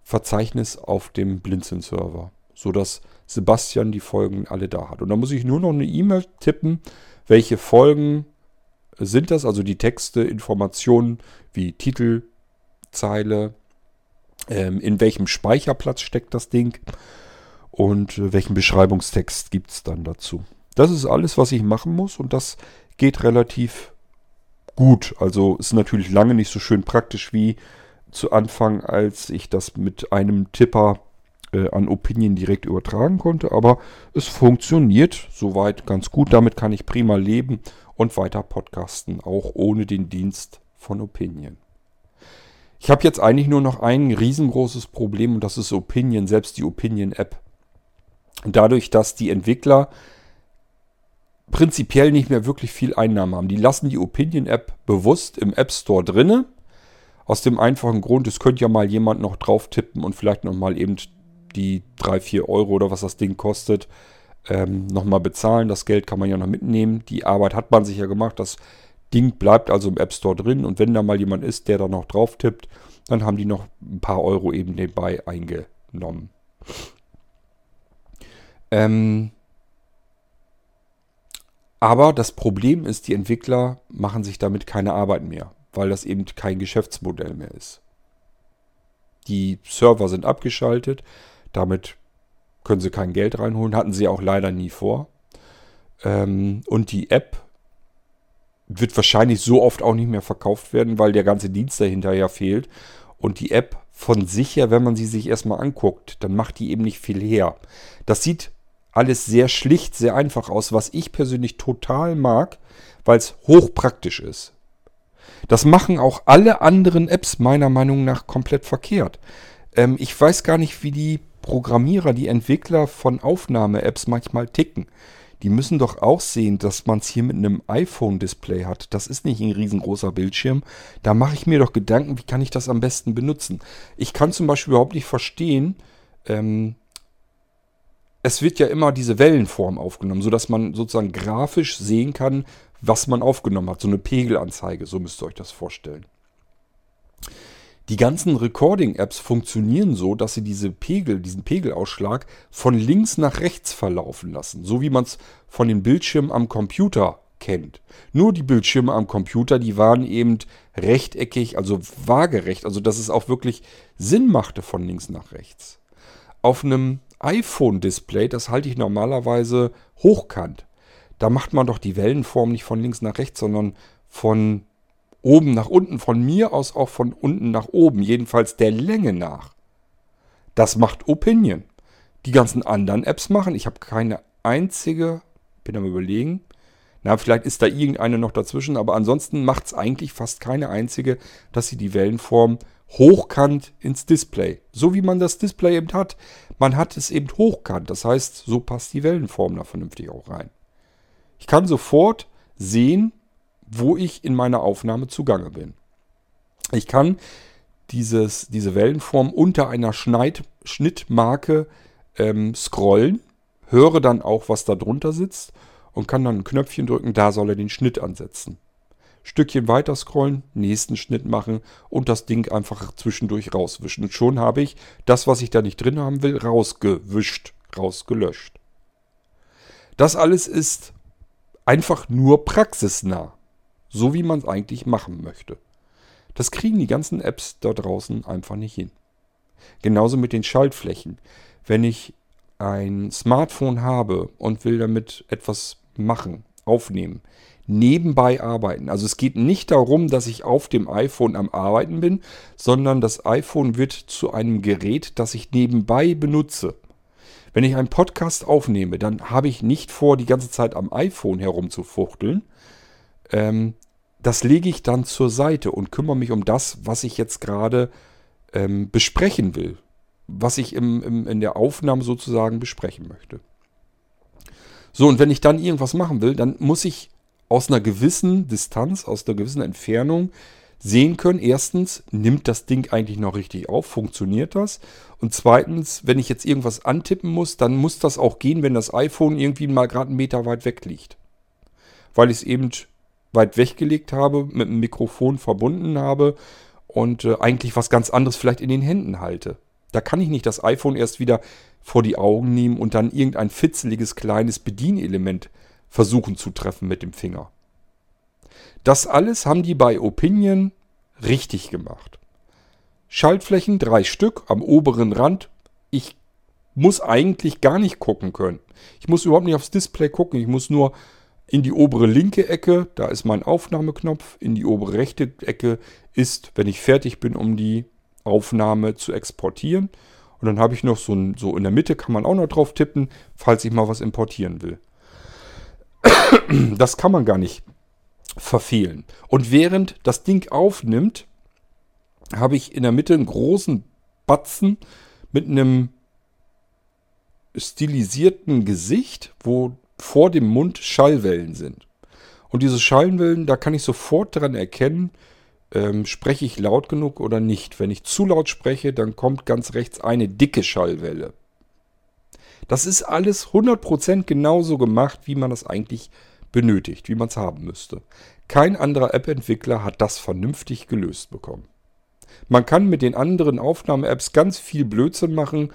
Verzeichnis auf dem Blinzeln-Server, sodass Sebastian die Folgen alle da hat. Und dann muss ich nur noch eine E-Mail tippen, welche Folgen sind das, also die Texte, Informationen wie Titel, Zeile, ähm, in welchem Speicherplatz steckt das Ding und äh, welchen Beschreibungstext gibt es dann dazu. Das ist alles, was ich machen muss und das geht relativ gut. Also ist natürlich lange nicht so schön praktisch wie zu Anfang, als ich das mit einem Tipper äh, an Opinion direkt übertragen konnte. Aber es funktioniert soweit ganz gut. Damit kann ich prima leben und weiter podcasten, auch ohne den Dienst von Opinion. Ich habe jetzt eigentlich nur noch ein riesengroßes Problem und das ist Opinion, selbst die Opinion-App. Dadurch, dass die Entwickler prinzipiell nicht mehr wirklich viel Einnahmen haben. Die lassen die Opinion-App bewusst im App Store drinne. Aus dem einfachen Grund, es könnte ja mal jemand noch drauf tippen und vielleicht nochmal eben die 3, 4 Euro oder was das Ding kostet, ähm, nochmal bezahlen. Das Geld kann man ja noch mitnehmen. Die Arbeit hat man sich ja gemacht. Das Ding bleibt also im App Store drin und wenn da mal jemand ist, der da noch drauf tippt, dann haben die noch ein paar Euro eben nebenbei eingenommen. Ähm, aber das Problem ist, die Entwickler machen sich damit keine Arbeit mehr, weil das eben kein Geschäftsmodell mehr ist. Die Server sind abgeschaltet, damit können sie kein Geld reinholen, hatten sie auch leider nie vor. Ähm, und die App wird wahrscheinlich so oft auch nicht mehr verkauft werden, weil der ganze Dienst dahinter ja fehlt. Und die App von sich her, wenn man sie sich erstmal anguckt, dann macht die eben nicht viel her. Das sieht alles sehr schlicht, sehr einfach aus, was ich persönlich total mag, weil es hochpraktisch ist. Das machen auch alle anderen Apps meiner Meinung nach komplett verkehrt. Ähm, ich weiß gar nicht, wie die Programmierer, die Entwickler von Aufnahme-Apps manchmal ticken. Die müssen doch auch sehen, dass man es hier mit einem iPhone-Display hat. Das ist nicht ein riesengroßer Bildschirm. Da mache ich mir doch Gedanken, wie kann ich das am besten benutzen. Ich kann zum Beispiel überhaupt nicht verstehen, ähm, es wird ja immer diese Wellenform aufgenommen, sodass man sozusagen grafisch sehen kann, was man aufgenommen hat. So eine Pegelanzeige, so müsst ihr euch das vorstellen. Die ganzen Recording-Apps funktionieren so, dass sie diese Pegel, diesen Pegelausschlag von links nach rechts verlaufen lassen, so wie man es von den Bildschirmen am Computer kennt. Nur die Bildschirme am Computer, die waren eben rechteckig, also waagerecht, also dass es auch wirklich Sinn machte von links nach rechts. Auf einem iPhone-Display, das halte ich normalerweise hochkant. Da macht man doch die Wellenform nicht von links nach rechts, sondern von oben nach unten, von mir aus auch von unten nach oben, jedenfalls der Länge nach. Das macht Opinion. Die ganzen anderen Apps machen, ich habe keine einzige, bin am überlegen, na, vielleicht ist da irgendeine noch dazwischen, aber ansonsten macht es eigentlich fast keine einzige, dass sie die Wellenform hochkant ins Display. So wie man das Display eben hat. Man hat es eben hochkant. Das heißt, so passt die Wellenform da vernünftig auch rein. Ich kann sofort sehen, wo ich in meiner Aufnahme zugange bin. Ich kann dieses, diese Wellenform unter einer Schneid, Schnittmarke ähm, scrollen, höre dann auch, was da drunter sitzt und kann dann ein Knöpfchen drücken, da soll er den Schnitt ansetzen. Stückchen weiter scrollen, nächsten Schnitt machen und das Ding einfach zwischendurch rauswischen. Und schon habe ich das, was ich da nicht drin haben will, rausgewischt, rausgelöscht. Das alles ist einfach nur praxisnah. So wie man es eigentlich machen möchte. Das kriegen die ganzen Apps da draußen einfach nicht hin. Genauso mit den Schaltflächen. Wenn ich ein Smartphone habe und will damit etwas machen, aufnehmen, nebenbei arbeiten. Also es geht nicht darum, dass ich auf dem iPhone am Arbeiten bin, sondern das iPhone wird zu einem Gerät, das ich nebenbei benutze. Wenn ich einen Podcast aufnehme, dann habe ich nicht vor, die ganze Zeit am iPhone herumzufuchteln, ähm, das lege ich dann zur Seite und kümmere mich um das, was ich jetzt gerade ähm, besprechen will. Was ich im, im, in der Aufnahme sozusagen besprechen möchte. So, und wenn ich dann irgendwas machen will, dann muss ich aus einer gewissen Distanz, aus einer gewissen Entfernung sehen können. Erstens, nimmt das Ding eigentlich noch richtig auf? Funktioniert das? Und zweitens, wenn ich jetzt irgendwas antippen muss, dann muss das auch gehen, wenn das iPhone irgendwie mal gerade einen Meter weit weg liegt. Weil ich es eben weit weggelegt habe, mit dem Mikrofon verbunden habe und äh, eigentlich was ganz anderes vielleicht in den Händen halte. Da kann ich nicht das iPhone erst wieder vor die Augen nehmen und dann irgendein fitzeliges kleines Bedienelement versuchen zu treffen mit dem Finger. Das alles haben die bei Opinion richtig gemacht. Schaltflächen drei Stück am oberen Rand. Ich muss eigentlich gar nicht gucken können. Ich muss überhaupt nicht aufs Display gucken. Ich muss nur in die obere linke Ecke, da ist mein Aufnahmeknopf. In die obere rechte Ecke ist, wenn ich fertig bin, um die Aufnahme zu exportieren. Und dann habe ich noch so, ein, so in der Mitte kann man auch noch drauf tippen, falls ich mal was importieren will. [coughs] Das kann man gar nicht verfehlen. Und während das Ding aufnimmt, habe ich in der Mitte einen großen Batzen mit einem stilisierten Gesicht, wo vor dem Mund Schallwellen sind. Und diese Schallwellen, da kann ich sofort daran erkennen, ähm, spreche ich laut genug oder nicht. Wenn ich zu laut spreche, dann kommt ganz rechts eine dicke Schallwelle. Das ist alles 100% genauso gemacht, wie man das eigentlich benötigt, wie man es haben müsste. Kein anderer App-Entwickler hat das vernünftig gelöst bekommen. Man kann mit den anderen Aufnahme-Apps ganz viel Blödsinn machen.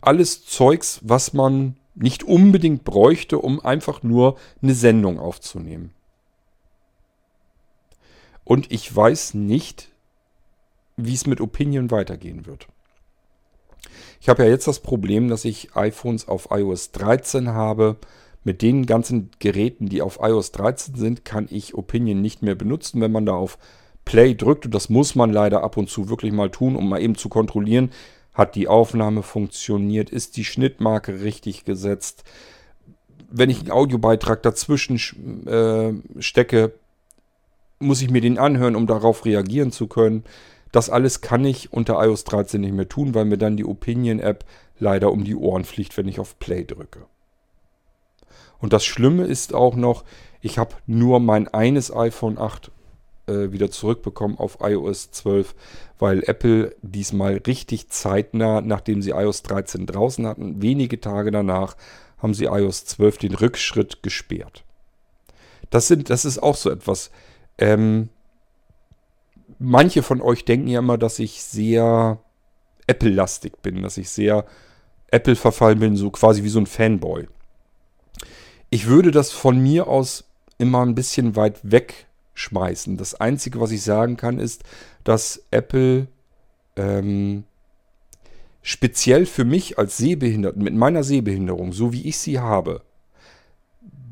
Alles Zeugs, was man nicht unbedingt bräuchte, um einfach nur eine Sendung aufzunehmen. Und ich weiß nicht, wie es mit Opinion weitergehen wird. Ich habe ja jetzt das Problem, dass ich iPhones auf iOS 13 habe Mit den ganzen Geräten, die auf iOS 13 sind, kann ich Opinion nicht mehr benutzen. Wenn man da auf Play drückt, und das muss man leider ab und zu wirklich mal tun, um mal eben zu kontrollieren, hat die Aufnahme funktioniert, ist die Schnittmarke richtig gesetzt. Wenn ich einen Audiobeitrag dazwischen äh, stecke, muss ich mir den anhören, um darauf reagieren zu können. Das alles kann ich unter iOS 13 nicht mehr tun, weil mir dann die Opinion-App leider um die Ohren fliegt, wenn ich auf Play drücke. Und das Schlimme ist auch noch, ich habe nur mein eines iPhone 8 äh, wieder zurückbekommen auf iOS 12, weil Apple diesmal richtig zeitnah, nachdem sie iOS 13 draußen hatten, wenige Tage danach, haben sie iOS 12 den Rückschritt gesperrt. Das, sind, das ist auch so etwas. Ähm, manche von euch denken ja immer, dass ich sehr Apple-lastig bin, dass ich sehr Apple verfallen bin, so quasi wie so ein Fanboy. Ich würde das von mir aus immer ein bisschen weit wegschmeißen. Das Einzige, was ich sagen kann, ist, dass Apple ähm, speziell für mich als Sehbehinderten, mit meiner Sehbehinderung, so wie ich sie habe,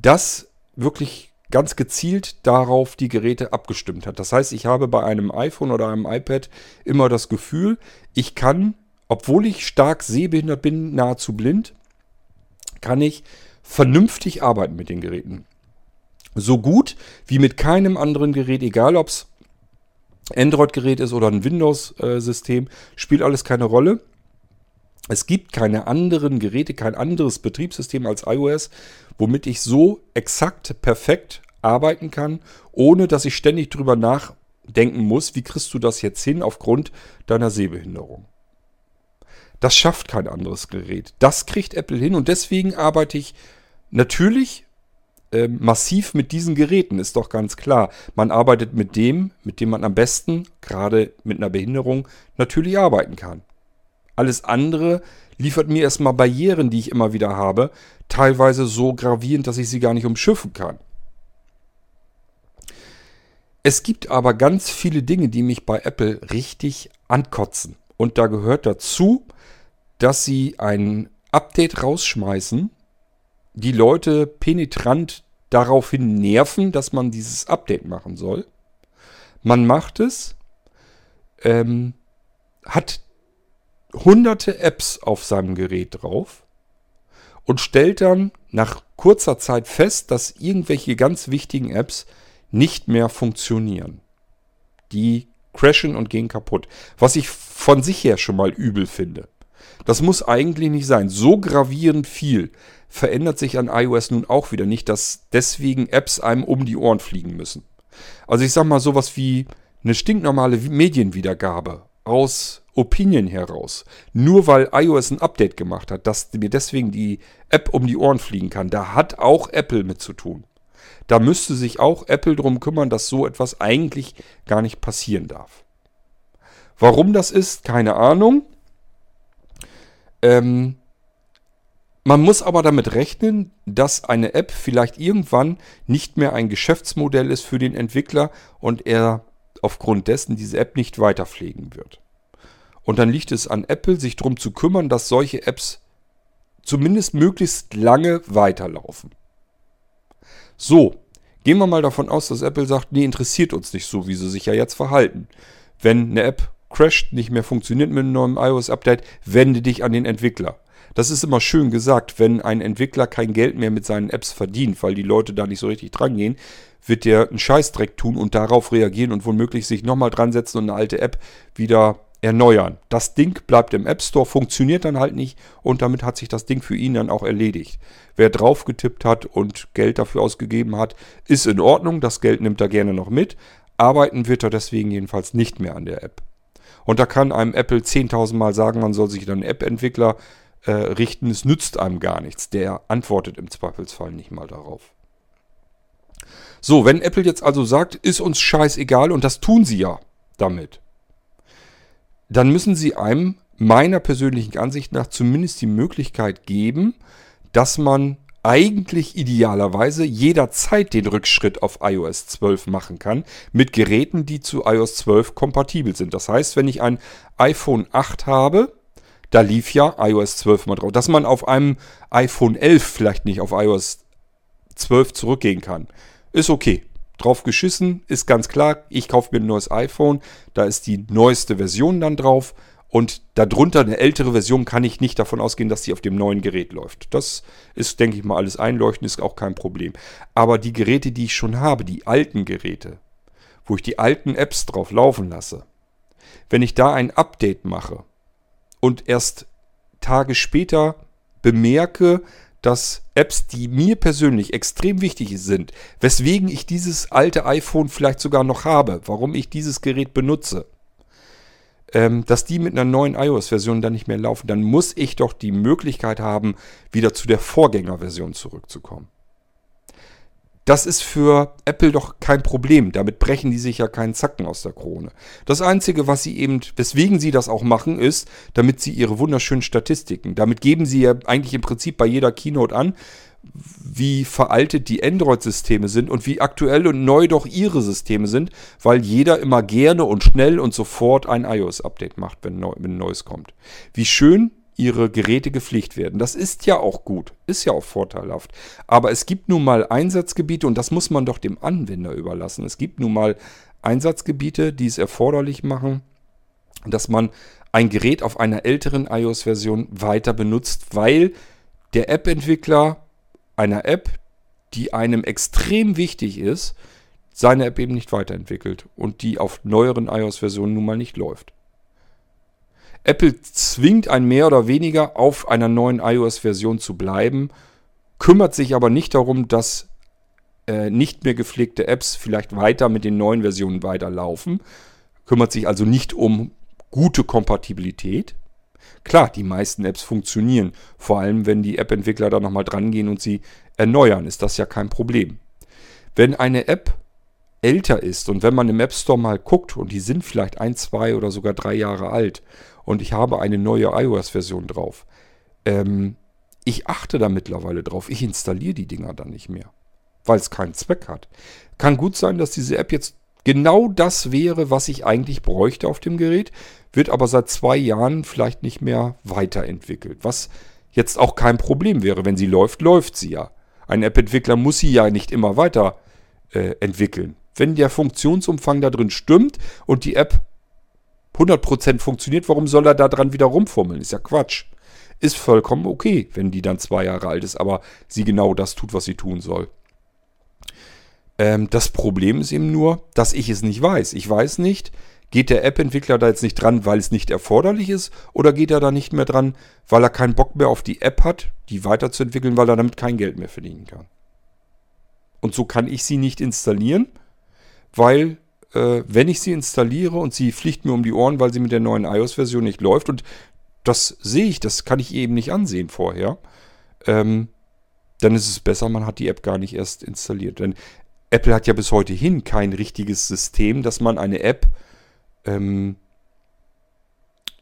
das wirklich ganz gezielt darauf die Geräte abgestimmt hat. Das heißt, ich habe bei einem iPhone oder einem iPad immer das Gefühl, ich kann, obwohl ich stark sehbehindert bin, nahezu blind, kann ich vernünftig arbeiten mit den Geräten. So gut wie mit keinem anderen Gerät, egal ob es Android-Gerät ist oder ein Windows-System, spielt alles keine Rolle. Es gibt keine anderen Geräte, kein anderes Betriebssystem als iOS, womit ich so exakt perfekt arbeiten kann, ohne dass ich ständig drüber nachdenken muss, wie kriegst du das jetzt hin aufgrund deiner Sehbehinderung. Das schafft kein anderes Gerät. Das kriegt Apple hin und deswegen arbeite ich Natürlich äh, massiv mit diesen Geräten, ist doch ganz klar. Man arbeitet mit dem, mit dem man am besten, gerade mit einer Behinderung, natürlich arbeiten kann. Alles andere liefert mir erstmal Barrieren, die ich immer wieder habe, teilweise so gravierend, dass ich sie gar nicht umschiffen kann. Es gibt aber ganz viele Dinge, die mich bei Apple richtig ankotzen. Und da gehört dazu, dass sie ein Update rausschmeißen, die Leute penetrant daraufhin nerven, dass man dieses Update machen soll. Man macht es, ähm, hat hunderte Apps auf seinem Gerät drauf und stellt dann nach kurzer Zeit fest, dass irgendwelche ganz wichtigen Apps nicht mehr funktionieren. Die crashen und gehen kaputt. Was ich von sich her schon mal übel finde. Das muss eigentlich nicht sein. So gravierend viel verändert sich an iOS nun auch wieder nicht, dass deswegen Apps einem um die Ohren fliegen müssen. Also ich sag mal sowas wie eine stinknormale Medienwiedergabe aus Opinion heraus. Nur weil iOS ein Update gemacht hat, dass mir deswegen die App um die Ohren fliegen kann, da hat auch Apple mit zu tun. Da müsste sich auch Apple darum kümmern, dass so etwas eigentlich gar nicht passieren darf. Warum das ist, keine Ahnung. Ähm, man muss aber damit rechnen, dass eine App vielleicht irgendwann nicht mehr ein Geschäftsmodell ist für den Entwickler und er aufgrund dessen diese App nicht weiter pflegen wird. Und dann liegt es an Apple, sich darum zu kümmern, dass solche Apps zumindest möglichst lange weiterlaufen. So, gehen wir mal davon aus, dass Apple sagt, nee, interessiert uns nicht so, wie sie sich ja jetzt verhalten. Wenn eine App crasht, nicht mehr funktioniert mit einem neuen iOS-Update, wende dich an den Entwickler. Das ist immer schön gesagt, wenn ein Entwickler kein Geld mehr mit seinen Apps verdient, weil die Leute da nicht so richtig dran gehen, wird der einen Scheißdreck tun und darauf reagieren und womöglich sich nochmal dran setzen und eine alte App wieder erneuern. Das Ding bleibt im App Store, funktioniert dann halt nicht und damit hat sich das Ding für ihn dann auch erledigt. Wer drauf getippt hat und Geld dafür ausgegeben hat, ist in Ordnung, das Geld nimmt er gerne noch mit. Arbeiten wird er deswegen jedenfalls nicht mehr an der App. Und da kann einem Apple 10.000 Mal sagen, man soll sich dann App-Entwickler äh, richten, es nützt einem gar nichts. Der antwortet im Zweifelsfall nicht mal darauf. So, wenn Apple jetzt also sagt, ist uns scheißegal, und das tun sie ja damit, dann müssen sie einem meiner persönlichen Ansicht nach zumindest die Möglichkeit geben, dass man eigentlich idealerweise jederzeit den Rückschritt auf iOS 12 machen kann mit Geräten, die zu iOS 12 kompatibel sind. Das heißt, wenn ich ein iPhone 8 habe, da lief ja iOS 12 mal drauf. Dass man auf einem iPhone 11 vielleicht nicht auf iOS 12 zurückgehen kann. Ist okay. Drauf geschissen, ist ganz klar. Ich kaufe mir ein neues iPhone. Da ist die neueste Version dann drauf. Und darunter eine ältere Version kann ich nicht davon ausgehen, dass die auf dem neuen Gerät läuft. Das ist, denke ich mal, alles einleuchtend, ist auch kein Problem. Aber die Geräte, die ich schon habe, die alten Geräte, wo ich die alten Apps drauf laufen lasse, wenn ich da ein Update mache und erst Tage später bemerke, dass Apps, die mir persönlich extrem wichtig sind, weswegen ich dieses alte iPhone vielleicht sogar noch habe, warum ich dieses Gerät benutze, ähm, dass die mit einer neuen iOS-Version dann nicht mehr laufen, dann muss ich doch die Möglichkeit haben, wieder zu der Vorgängerversion zurückzukommen. Das ist für Apple doch kein Problem. Damit brechen die sich ja keinen Zacken aus der Krone. Das Einzige, was sie eben, weswegen sie das auch machen, ist, damit sie ihre wunderschönen Statistiken, damit geben sie ja eigentlich im Prinzip bei jeder Keynote an, wie veraltet die Android-Systeme sind und wie aktuell und neu doch ihre Systeme sind, weil jeder immer gerne und schnell und sofort ein iOS-Update macht, wenn, wenn Neues kommt. Wie schön ihre Geräte gepflegt werden. Das ist ja auch gut, ist ja auch vorteilhaft. Aber es gibt nun mal Einsatzgebiete und das muss man doch dem Anwender überlassen. Es gibt nun mal Einsatzgebiete, die es erforderlich machen, dass man ein Gerät auf einer älteren iOS-Version weiter benutzt, weil der App-Entwickler einer App, die einem extrem wichtig ist, seine App eben nicht weiterentwickelt und die auf neueren iOS-Versionen nun mal nicht läuft. Apple zwingt einen mehr oder weniger auf einer neuen iOS-Version zu bleiben, kümmert sich aber nicht darum, dass äh, nicht mehr gepflegte Apps vielleicht weiter mit den neuen Versionen weiterlaufen, kümmert sich also nicht um gute Kompatibilität, Klar, die meisten Apps funktionieren. Vor allem, wenn die App-Entwickler da nochmal dran gehen und sie erneuern, ist das ja kein Problem. Wenn eine App älter ist und wenn man im App Store mal guckt und die sind vielleicht ein, zwei oder sogar drei Jahre alt und ich habe eine neue iOS-Version drauf, ähm, ich achte da mittlerweile drauf. Ich installiere die Dinger dann nicht mehr, weil es keinen Zweck hat. Kann gut sein, dass diese App jetzt genau das wäre, was ich eigentlich bräuchte auf dem Gerät, wird aber seit zwei Jahren vielleicht nicht mehr weiterentwickelt. Was jetzt auch kein Problem wäre. Wenn sie läuft, läuft sie ja. Ein App-Entwickler muss sie ja nicht immer weiter äh, entwickeln. Wenn der Funktionsumfang da drin stimmt und die App 100% funktioniert, warum soll er da dran wieder rumfummeln? Ist ja Quatsch. Ist vollkommen okay, wenn die dann zwei Jahre alt ist, aber sie genau das tut, was sie tun soll. Ähm, das Problem ist eben nur, dass ich es nicht weiß. Ich weiß nicht, geht der App-Entwickler da jetzt nicht dran, weil es nicht erforderlich ist, oder geht er da nicht mehr dran, weil er keinen Bock mehr auf die App hat, die weiterzuentwickeln, weil er damit kein Geld mehr verdienen kann. Und so kann ich sie nicht installieren, weil äh, wenn ich sie installiere und sie fliegt mir um die Ohren, weil sie mit der neuen iOS-Version nicht läuft, und das sehe ich, das kann ich eben nicht ansehen vorher, ähm, dann ist es besser, man hat die App gar nicht erst installiert. Denn Apple hat ja bis heute hin kein richtiges System, dass man eine App ähm,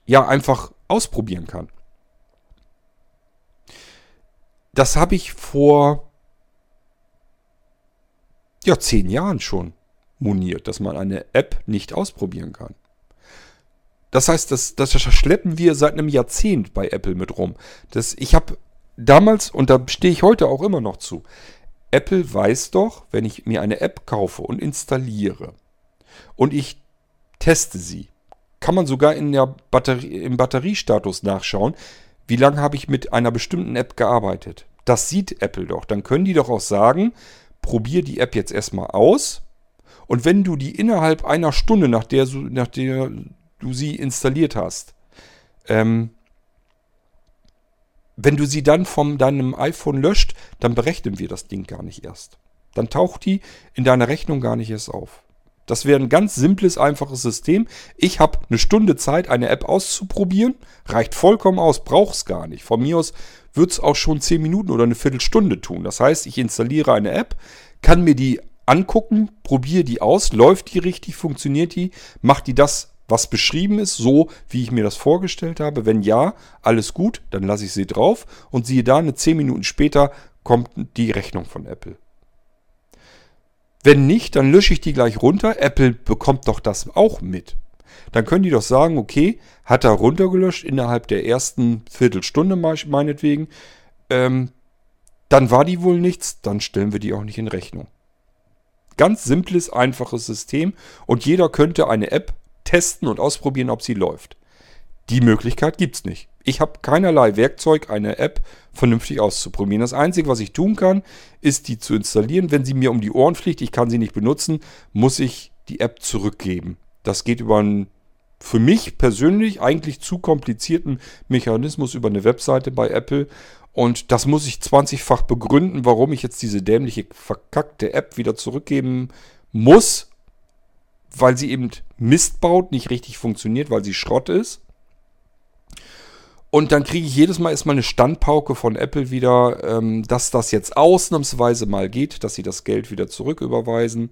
ja einfach ausprobieren kann. Das habe ich vor ja zehn Jahren schon moniert, dass man eine App nicht ausprobieren kann. Das heißt, das, das schleppen wir seit einem Jahrzehnt bei Apple mit rum. Das, ich habe damals, und da stehe ich heute auch immer noch zu, Apple weiß doch, wenn ich mir eine App kaufe und installiere und ich teste sie, kann man sogar in der Batterie, im Batteriestatus nachschauen, wie lange habe ich mit einer bestimmten App gearbeitet. Das sieht Apple doch. Dann können die doch auch sagen, probier die App jetzt erstmal aus. Und wenn du die innerhalb einer Stunde, nach der, nach der du sie installiert hast, ähm, wenn du sie dann von deinem iPhone löscht, dann berechnen wir das Ding gar nicht erst. Dann taucht die in deiner Rechnung gar nicht erst auf. Das wäre ein ganz simples, einfaches System. Ich habe eine Stunde Zeit, eine App auszuprobieren. Reicht vollkommen aus, brauche es gar nicht. Von mir aus wird es auch schon 10 Minuten oder eine Viertelstunde tun. Das heißt, ich installiere eine App, kann mir die angucken, probiere die aus, läuft die richtig, funktioniert die, macht die das, was beschrieben ist, so wie ich mir das vorgestellt habe? Wenn ja, alles gut, dann lasse ich sie drauf und siehe da, eine 10 Minuten später kommt die Rechnung von Apple. Wenn nicht, dann lösche ich die gleich runter. Apple bekommt doch das auch mit. Dann können die doch sagen, okay, hat er runtergelöscht innerhalb der ersten Viertelstunde meinetwegen. Ähm, dann war die wohl nichts, dann stellen wir die auch nicht in Rechnung. Ganz simples, einfaches System und jeder könnte eine App testen und ausprobieren, ob sie läuft. Die Möglichkeit gibt es nicht. Ich habe keinerlei Werkzeug, eine App vernünftig auszuprobieren. Das Einzige, was ich tun kann, ist die zu installieren. Wenn sie mir um die Ohren fliegt, ich kann sie nicht benutzen, muss ich die App zurückgeben. Das geht über einen für mich persönlich eigentlich zu komplizierten Mechanismus über eine Webseite bei Apple. Und das muss ich 20-fach begründen, warum ich jetzt diese dämliche, verkackte App wieder zurückgeben muss, weil sie eben Mist baut, nicht richtig funktioniert, weil sie Schrott ist. Und dann kriege ich jedes Mal erstmal eine Standpauke von Apple wieder, ähm, dass das jetzt ausnahmsweise mal geht, dass sie das Geld wieder zurücküberweisen.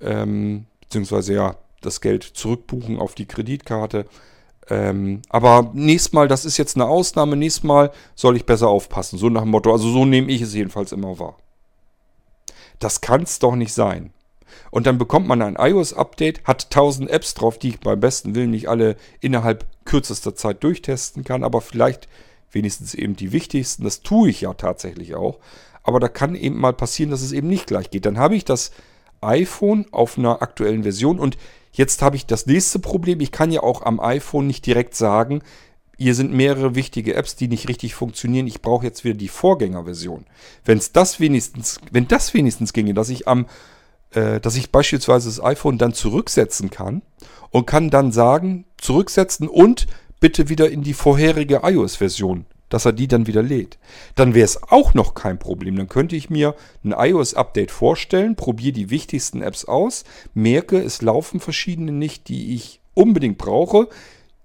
Ähm, beziehungsweise ja, das Geld zurückbuchen auf die Kreditkarte. Ähm, aber nächstes Mal, das ist jetzt eine Ausnahme, nächstes Mal soll ich besser aufpassen. So nach dem Motto, also so nehme ich es jedenfalls immer wahr. Das kann es doch nicht sein. Und dann bekommt man ein iOS-Update, hat 1000 Apps drauf, die ich beim besten Willen nicht alle innerhalb kürzester Zeit durchtesten kann, aber vielleicht wenigstens eben die wichtigsten. Das tue ich ja tatsächlich auch. Aber da kann eben mal passieren, dass es eben nicht gleich geht. Dann habe ich das iPhone auf einer aktuellen Version und jetzt habe ich das nächste Problem. Ich kann ja auch am iPhone nicht direkt sagen, hier sind mehrere wichtige Apps, die nicht richtig funktionieren. Ich brauche jetzt wieder die Vorgängerversion. Wenn das wenigstens, wenn das wenigstens ginge, dass ich am äh, dass ich beispielsweise das iPhone dann zurücksetzen kann und kann dann sagen, zurücksetzen und bitte wieder in die vorherige iOS-Version, dass er die dann wieder lädt. Dann wäre es auch noch kein Problem. Dann könnte ich mir ein iOS-Update vorstellen, probiere die wichtigsten Apps aus, merke, es laufen verschiedene nicht, die ich unbedingt brauche,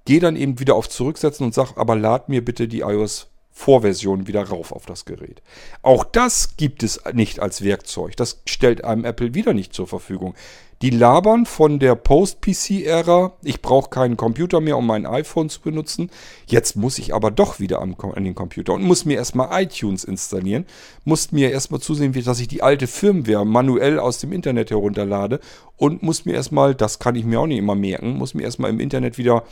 gehe dann eben wieder auf Zurücksetzen und sage, aber lad mir bitte die iOS Vorversion wieder rauf auf das Gerät. Auch das gibt es nicht als Werkzeug. Das stellt einem Apple wieder nicht zur Verfügung. Die labern von der Post-PC-Ära, ich brauche keinen Computer mehr, um mein iPhone zu benutzen. Jetzt muss ich aber doch wieder an den Computer und muss mir erstmal iTunes installieren, muss mir erstmal zusehen, dass ich die alte Firmware manuell aus dem Internet herunterlade und muss mir erstmal, das kann ich mir auch nicht immer merken, muss mir erstmal im Internet wieder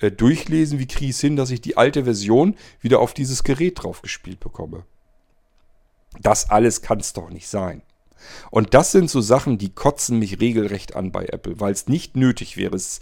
äh, durchlesen, wie kriege ich es hin, dass ich die alte Version wieder auf dieses Gerät drauf gespielt bekomme. Das alles kann es doch nicht sein. Und das sind so Sachen, die kotzen mich regelrecht an bei Apple, weil es nicht nötig wäre. Es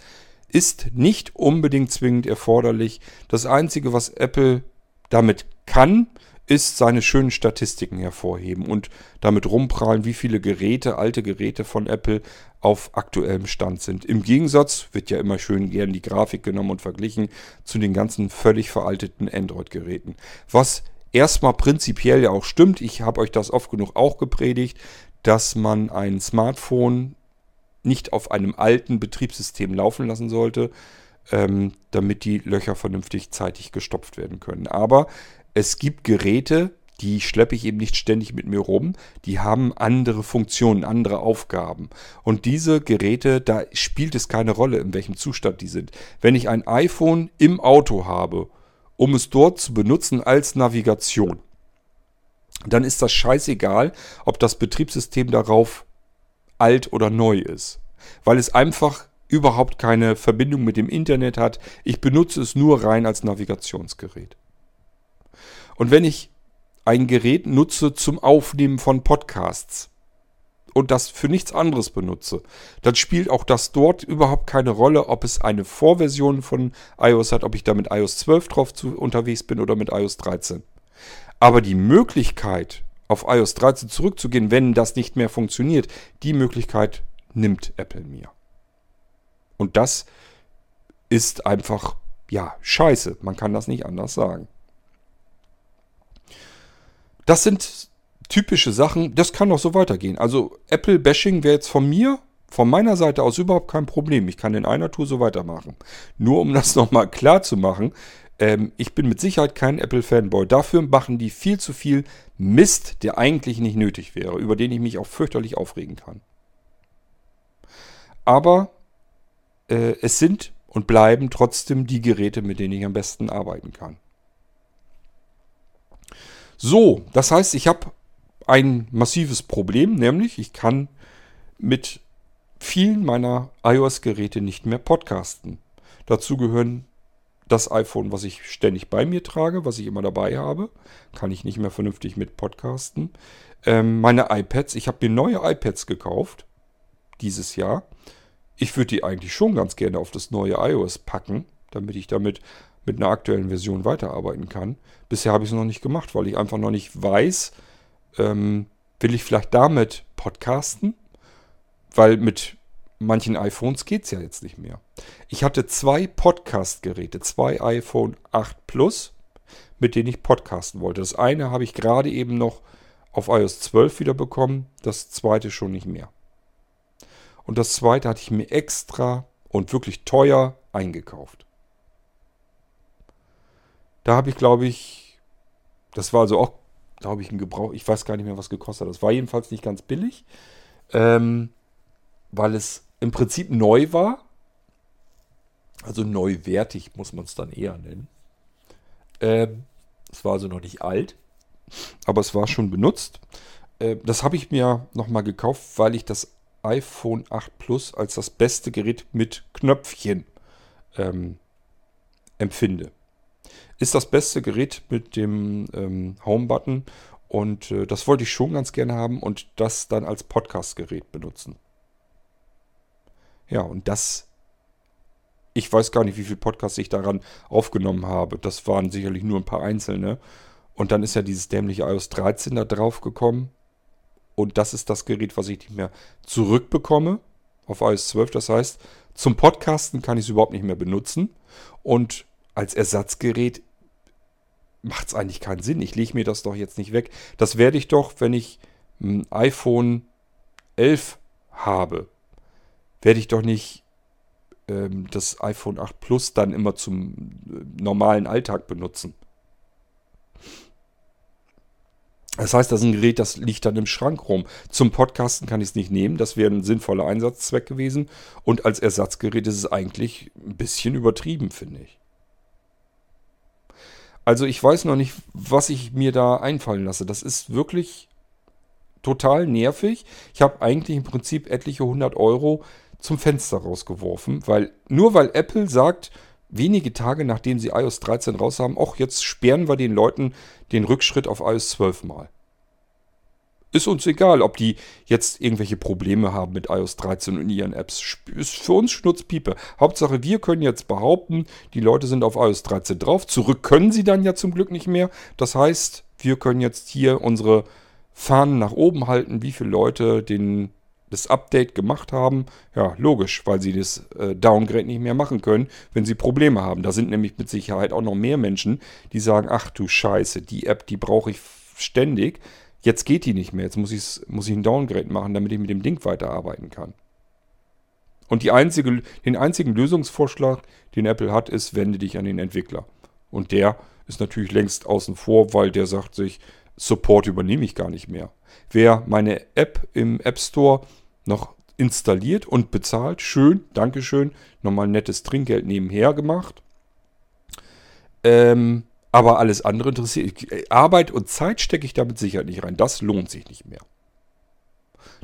ist nicht unbedingt zwingend erforderlich. Das Einzige, was Apple damit kann, ist seine schönen Statistiken hervorheben und damit rumprallen, wie viele Geräte, alte Geräte von Apple auf aktuellem Stand sind. Im Gegensatz wird ja immer schön gern die Grafik genommen und verglichen zu den ganzen völlig veralteten Android-Geräten. Was erstmal prinzipiell ja auch stimmt, ich habe euch das oft genug auch gepredigt, dass man ein Smartphone nicht auf einem alten Betriebssystem laufen lassen sollte, ähm, damit die Löcher vernünftig zeitig gestopft werden können. Aber es gibt Geräte, die schleppe ich eben nicht ständig mit mir rum, die haben andere Funktionen, andere Aufgaben. Und diese Geräte, da spielt es keine Rolle, in welchem Zustand die sind. Wenn ich ein iPhone im Auto habe, um es dort zu benutzen als Navigation, dann ist das scheißegal, ob das Betriebssystem darauf alt oder neu ist. Weil es einfach überhaupt keine Verbindung mit dem Internet hat. Ich benutze es nur rein als Navigationsgerät. Und wenn ich ein Gerät nutze zum Aufnehmen von Podcasts und das für nichts anderes benutze, dann spielt auch das dort überhaupt keine Rolle, ob es eine Vorversion von iOS hat, ob ich da mit iOS 12 drauf zu, unterwegs bin oder mit iOS 13. Aber die Möglichkeit, auf iOS 13 zurückzugehen, wenn das nicht mehr funktioniert, die Möglichkeit nimmt Apple mir. Und das ist einfach, ja, scheiße. Man kann das nicht anders sagen. Das sind typische Sachen, das kann auch so weitergehen. Also Apple-Bashing wäre jetzt von mir, von meiner Seite aus überhaupt kein Problem. Ich kann in einer Tour so weitermachen. Nur um [laughs] das nochmal klar zu machen, ähm, ich bin mit Sicherheit kein Apple-Fanboy. Dafür machen die viel zu viel Mist, der eigentlich nicht nötig wäre, über den ich mich auch fürchterlich aufregen kann. Aber äh, es sind und bleiben trotzdem die Geräte, mit denen ich am besten arbeiten kann. So, das heißt, ich habe ein massives Problem, nämlich ich kann mit vielen meiner iOS-Geräte nicht mehr podcasten. Dazu gehören das iPhone, was ich ständig bei mir trage, was ich immer dabei habe. Kann ich nicht mehr vernünftig mit podcasten. Ähm, meine iPads, ich habe mir neue iPads gekauft dieses Jahr. Ich würde die eigentlich schon ganz gerne auf das neue iOS packen, damit ich damit mit einer aktuellen Version weiterarbeiten kann. Bisher habe ich es noch nicht gemacht, weil ich einfach noch nicht weiß, ähm, will ich vielleicht damit podcasten? Weil mit manchen iPhones geht es ja jetzt nicht mehr. Ich hatte zwei Podcast-Geräte, zwei iPhone 8 Plus, mit denen ich podcasten wollte. Das eine habe ich gerade eben noch auf iOS 12 wieder bekommen, das zweite schon nicht mehr. Und das zweite hatte ich mir extra und wirklich teuer eingekauft. Da habe ich, glaube ich, das war also auch, glaube ich, ein Gebrauch, ich weiß gar nicht mehr, was gekostet hat. Das war jedenfalls nicht ganz billig, ähm, weil es im Prinzip neu war. Also neuwertig muss man es dann eher nennen. Ähm, es war also noch nicht alt, aber es war schon benutzt. Äh, das habe ich mir nochmal gekauft, weil ich das iPhone 8 Plus als das beste Gerät mit Knöpfchen ähm, empfinde. Ist das beste Gerät mit dem ähm, Home-Button und äh, das wollte ich schon ganz gerne haben und das dann als Podcast-Gerät benutzen. Ja, und das, ich weiß gar nicht, wie viele Podcasts ich daran aufgenommen habe. Das waren sicherlich nur ein paar einzelne. Und dann ist ja dieses dämliche iOS 13 da drauf gekommen. Und das ist das Gerät, was ich nicht mehr zurückbekomme auf iOS 12. Das heißt, zum Podcasten kann ich es überhaupt nicht mehr benutzen. Und als Ersatzgerät macht es eigentlich keinen Sinn. Ich lege mir das doch jetzt nicht weg. Das werde ich doch, wenn ich ein iPhone 11 habe werde ich doch nicht ähm, das iPhone 8 Plus dann immer zum äh, normalen Alltag benutzen. Das heißt, das ist ein Gerät, das liegt dann im Schrank rum. Zum Podcasten kann ich es nicht nehmen. Das wäre ein sinnvoller Einsatzzweck gewesen. Und als Ersatzgerät ist es eigentlich ein bisschen übertrieben, finde ich. Also ich weiß noch nicht, was ich mir da einfallen lasse. Das ist wirklich total nervig. Ich habe eigentlich im Prinzip etliche 100 Euro zum Fenster rausgeworfen, weil nur weil Apple sagt, wenige Tage nachdem sie iOS 13 raus haben, ach, jetzt sperren wir den Leuten den Rückschritt auf iOS 12 mal. Ist uns egal, ob die jetzt irgendwelche Probleme haben mit iOS 13 und ihren Apps. Ist für uns Schnutzpiepe. Hauptsache, wir können jetzt behaupten, die Leute sind auf iOS 13 drauf. Zurück können sie dann ja zum Glück nicht mehr. Das heißt, wir können jetzt hier unsere Fahnen nach oben halten, wie viele Leute den das Update gemacht haben. Ja, logisch, weil sie das äh, Downgrade nicht mehr machen können, wenn sie Probleme haben. Da sind nämlich mit Sicherheit auch noch mehr Menschen, die sagen, ach du Scheiße, die App, die brauche ich ständig. Jetzt geht die nicht mehr. Jetzt muss, muss ich ein Downgrade machen, damit ich mit dem Ding weiterarbeiten kann. Und die einzige, den einzigen Lösungsvorschlag, den Apple hat, ist, wende dich an den Entwickler. Und der ist natürlich längst außen vor, weil der sagt sich, Support übernehme ich gar nicht mehr. Wer meine App im App Store noch installiert und bezahlt. Schön, Dankeschön. Nochmal nettes Trinkgeld nebenher gemacht. Ähm, aber alles andere interessiert. Arbeit und Zeit stecke ich damit sicher nicht rein. Das lohnt sich nicht mehr.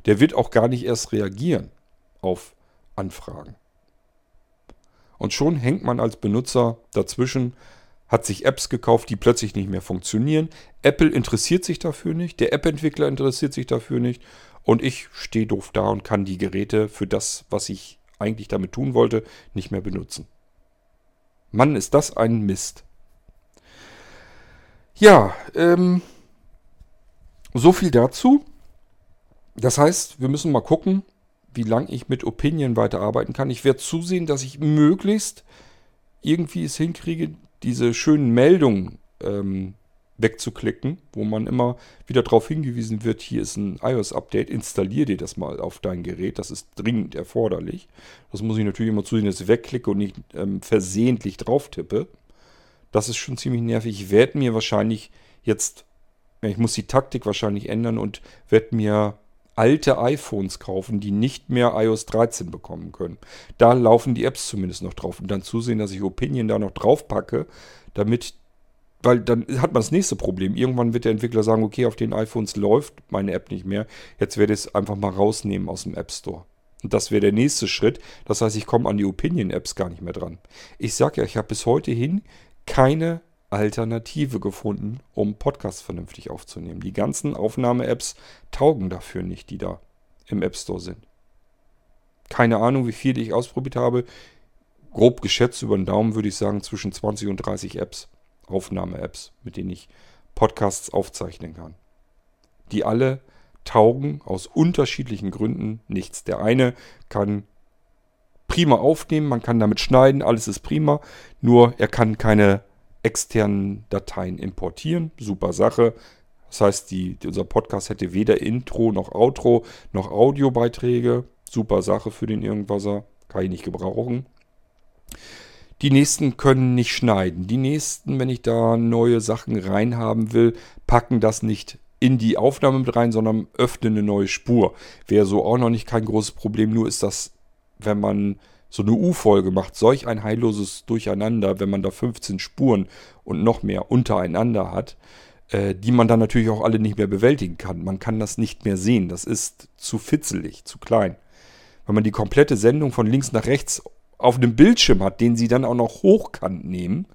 Der wird auch gar nicht erst reagieren auf Anfragen. Und schon hängt man als Benutzer dazwischen, hat sich Apps gekauft, die plötzlich nicht mehr funktionieren. Apple interessiert sich dafür nicht, der App-Entwickler interessiert sich dafür nicht und ich stehe doof da und kann die Geräte für das, was ich eigentlich damit tun wollte, nicht mehr benutzen. Mann, ist das ein Mist. Ja, ähm, so viel dazu. Das heißt, wir müssen mal gucken, wie lange ich mit Opinion weiterarbeiten kann. Ich werde zusehen, dass ich möglichst irgendwie es hinkriege, diese schönen Meldungen ähm, wegzuklicken, wo man immer wieder darauf hingewiesen wird, hier ist ein iOS-Update, installier dir das mal auf dein Gerät, das ist dringend erforderlich. Das muss ich natürlich immer zusehen, dass ich wegklicke und nicht ähm, versehentlich drauf tippe. Das ist schon ziemlich nervig. Ich werde mir wahrscheinlich jetzt, ich muss die Taktik wahrscheinlich ändern und werde mir alte iPhones kaufen, die nicht mehr iOS 13 bekommen können. Da laufen die Apps zumindest noch drauf und dann zusehen, dass ich Opinion da noch drauf packe, damit weil dann hat man das nächste Problem. Irgendwann wird der Entwickler sagen, okay, auf den iPhones läuft meine App nicht mehr. Jetzt werde ich es einfach mal rausnehmen aus dem App Store. Und das wäre der nächste Schritt. Das heißt, ich komme an die Opinion-Apps gar nicht mehr dran. Ich sage ja, ich habe bis heute hin keine Alternative gefunden, um Podcasts vernünftig aufzunehmen. Die ganzen Aufnahme-Apps taugen dafür nicht, die da im App Store sind. Keine Ahnung, wie viele ich ausprobiert habe. Grob geschätzt über den Daumen würde ich sagen zwischen 20 und 30 Apps, Aufnahme-Apps, mit denen ich Podcasts aufzeichnen kann. Die alle taugen aus unterschiedlichen Gründen nichts. Der eine kann prima aufnehmen, man kann damit schneiden, alles ist prima, nur er kann keine externen Dateien importieren. Super Sache. Das heißt, die, unser Podcast hätte weder Intro noch Outro noch Audiobeiträge. Super Sache für den Irgendwasser. Kann ich nicht gebrauchen. Die nächsten können nicht schneiden. Die nächsten, wenn ich da neue Sachen reinhaben will, packen das nicht in die Aufnahme mit rein, sondern öffnen eine neue Spur. Wäre so auch noch nicht kein großes Problem. Nur ist das, wenn man so eine U-Folge macht, solch ein heilloses Durcheinander, wenn man da 15 Spuren und noch mehr untereinander hat, äh, die man dann natürlich auch alle nicht mehr bewältigen kann. Man kann das nicht mehr sehen. Das ist zu fitzelig, zu klein. Wenn man die komplette Sendung von links nach rechts auf einem Bildschirm hat, den sie dann auch noch hochkant nehmen,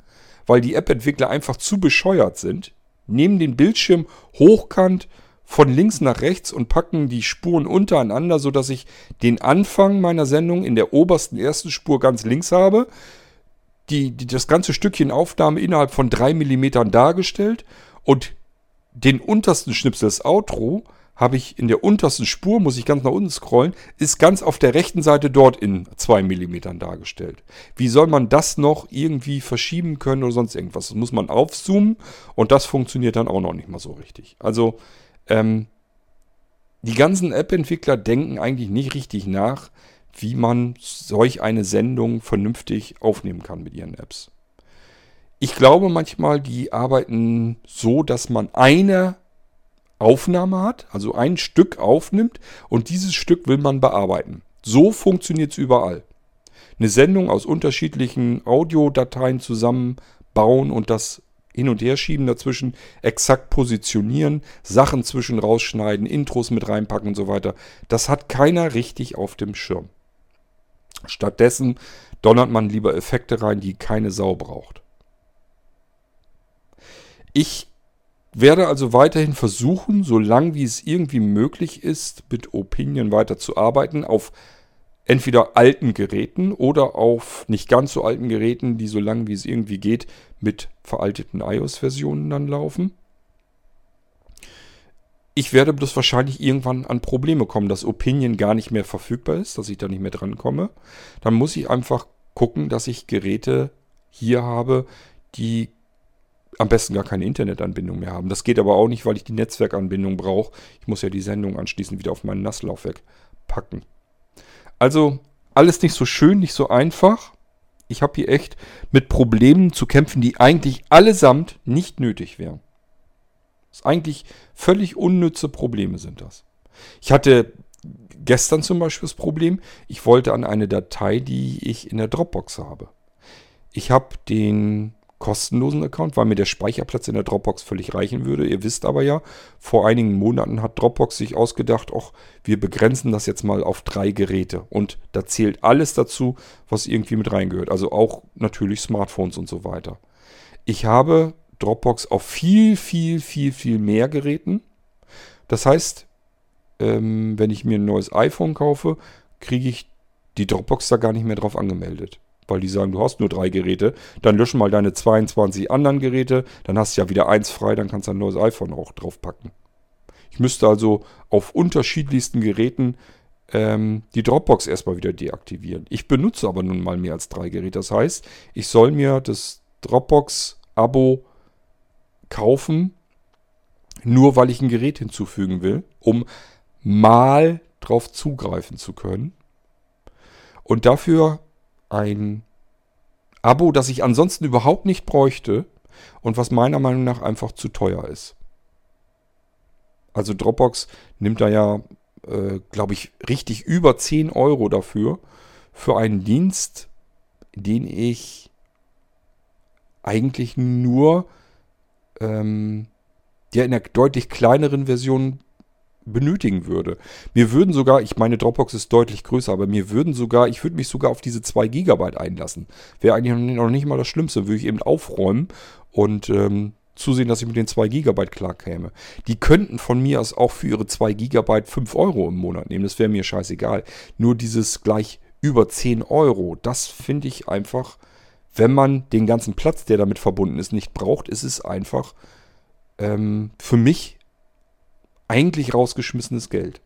weil die App-Entwickler einfach zu bescheuert sind, nehmen den Bildschirm hochkant von links nach rechts und packen die Spuren untereinander, sodass ich den Anfang meiner Sendung in der obersten ersten Spur ganz links habe, die, die, das ganze Stückchen Aufnahme innerhalb von drei Millimetern dargestellt und den untersten Schnipsel, das Outro, habe ich in der untersten Spur, muss ich ganz nach unten scrollen, ist ganz auf der rechten Seite dort in zwei Millimetern dargestellt. Wie soll man das noch irgendwie verschieben können oder sonst irgendwas? Das muss man aufzoomen und das funktioniert dann auch noch nicht mal so richtig. Also ähm, die ganzen App-Entwickler denken eigentlich nicht richtig nach, wie man solch eine Sendung vernünftig aufnehmen kann mit ihren Apps. Ich glaube manchmal, die arbeiten so, dass man eine Aufnahme hat, also ein Stück aufnimmt und dieses Stück will man bearbeiten. So funktioniert es überall. Eine Sendung aus unterschiedlichen Audiodateien zusammenbauen und das hin und her schieben dazwischen, exakt positionieren, Sachen zwischen rausschneiden, Intros mit reinpacken und so weiter. Das hat keiner richtig auf dem Schirm. Stattdessen donnert man lieber Effekte rein, die keine Sau braucht. Ich werde also weiterhin versuchen, solange wie es irgendwie möglich ist, mit Opinion weiterzuarbeiten, auf entweder alten Geräten oder auf nicht ganz so alten Geräten, die so lange wie es irgendwie geht, mit veralteten iOS-Versionen dann laufen. Ich werde bloß wahrscheinlich irgendwann an Probleme kommen, dass Opinion gar nicht mehr verfügbar ist, dass ich da nicht mehr dran komme. Dann muss ich einfach gucken, dass ich Geräte hier habe, die am besten gar keine Internetanbindung mehr haben. Das geht aber auch nicht, weil ich die Netzwerkanbindung brauche. Ich muss ja die Sendung anschließend wieder auf meinen Nasslaufwerk packen. Also alles nicht so schön, nicht so einfach. Ich habe hier echt mit Problemen zu kämpfen, die eigentlich allesamt nicht nötig wären. Das eigentlich völlig unnütze Probleme sind das. Ich hatte gestern zum Beispiel das Problem, ich wollte an eine Datei, die ich in der Dropbox habe. Ich habe den kostenlosen Account, weil mir der Speicherplatz in der Dropbox völlig reichen würde. Ihr wisst aber ja, vor einigen Monaten hat Dropbox sich ausgedacht, ach, wir begrenzen das jetzt mal auf drei Geräte. Und da zählt alles dazu, was irgendwie mit reingehört. Also auch natürlich Smartphones und so weiter. Ich habe Dropbox auf viel, viel, viel, viel mehr Geräten. Das heißt, ähm, wenn ich mir ein neues iPhone kaufe, kriege ich die Dropbox da gar nicht mehr drauf angemeldet weil die sagen, du hast nur drei Geräte, dann löschen mal deine 22 anderen Geräte, dann hast du ja wieder eins frei, dann kannst du ein neues iPhone auch draufpacken. Ich müsste also auf unterschiedlichsten Geräten ähm, die Dropbox erstmal wieder deaktivieren. Ich benutze aber nun mal mehr als drei Geräte. Das heißt, ich soll mir das Dropbox-Abo kaufen, nur weil ich ein Gerät hinzufügen will, um mal drauf zugreifen zu können. Und dafür ein Abo, das ich ansonsten überhaupt nicht bräuchte und was meiner Meinung nach einfach zu teuer ist. Also Dropbox nimmt da ja, äh, glaube ich, richtig über 10 Euro dafür, für einen Dienst, den ich eigentlich nur ähm, der in einer deutlich kleineren Version benötigen würde. Mir würden sogar, ich meine Dropbox ist deutlich größer, aber mir würden sogar, ich würde mich sogar auf diese 2 GB einlassen. Wäre eigentlich noch nicht mal das Schlimmste, würde ich eben aufräumen und ähm, zusehen, dass ich mit den 2 GB klarkäme. Die könnten von mir aus auch für ihre 2 GB 5 Euro im Monat nehmen, das wäre mir scheißegal. Nur dieses gleich über 10 Euro, das finde ich einfach, wenn man den ganzen Platz, der damit verbunden ist, nicht braucht, ist es einfach ähm, für mich eigentlich rausgeschmissenes Geld.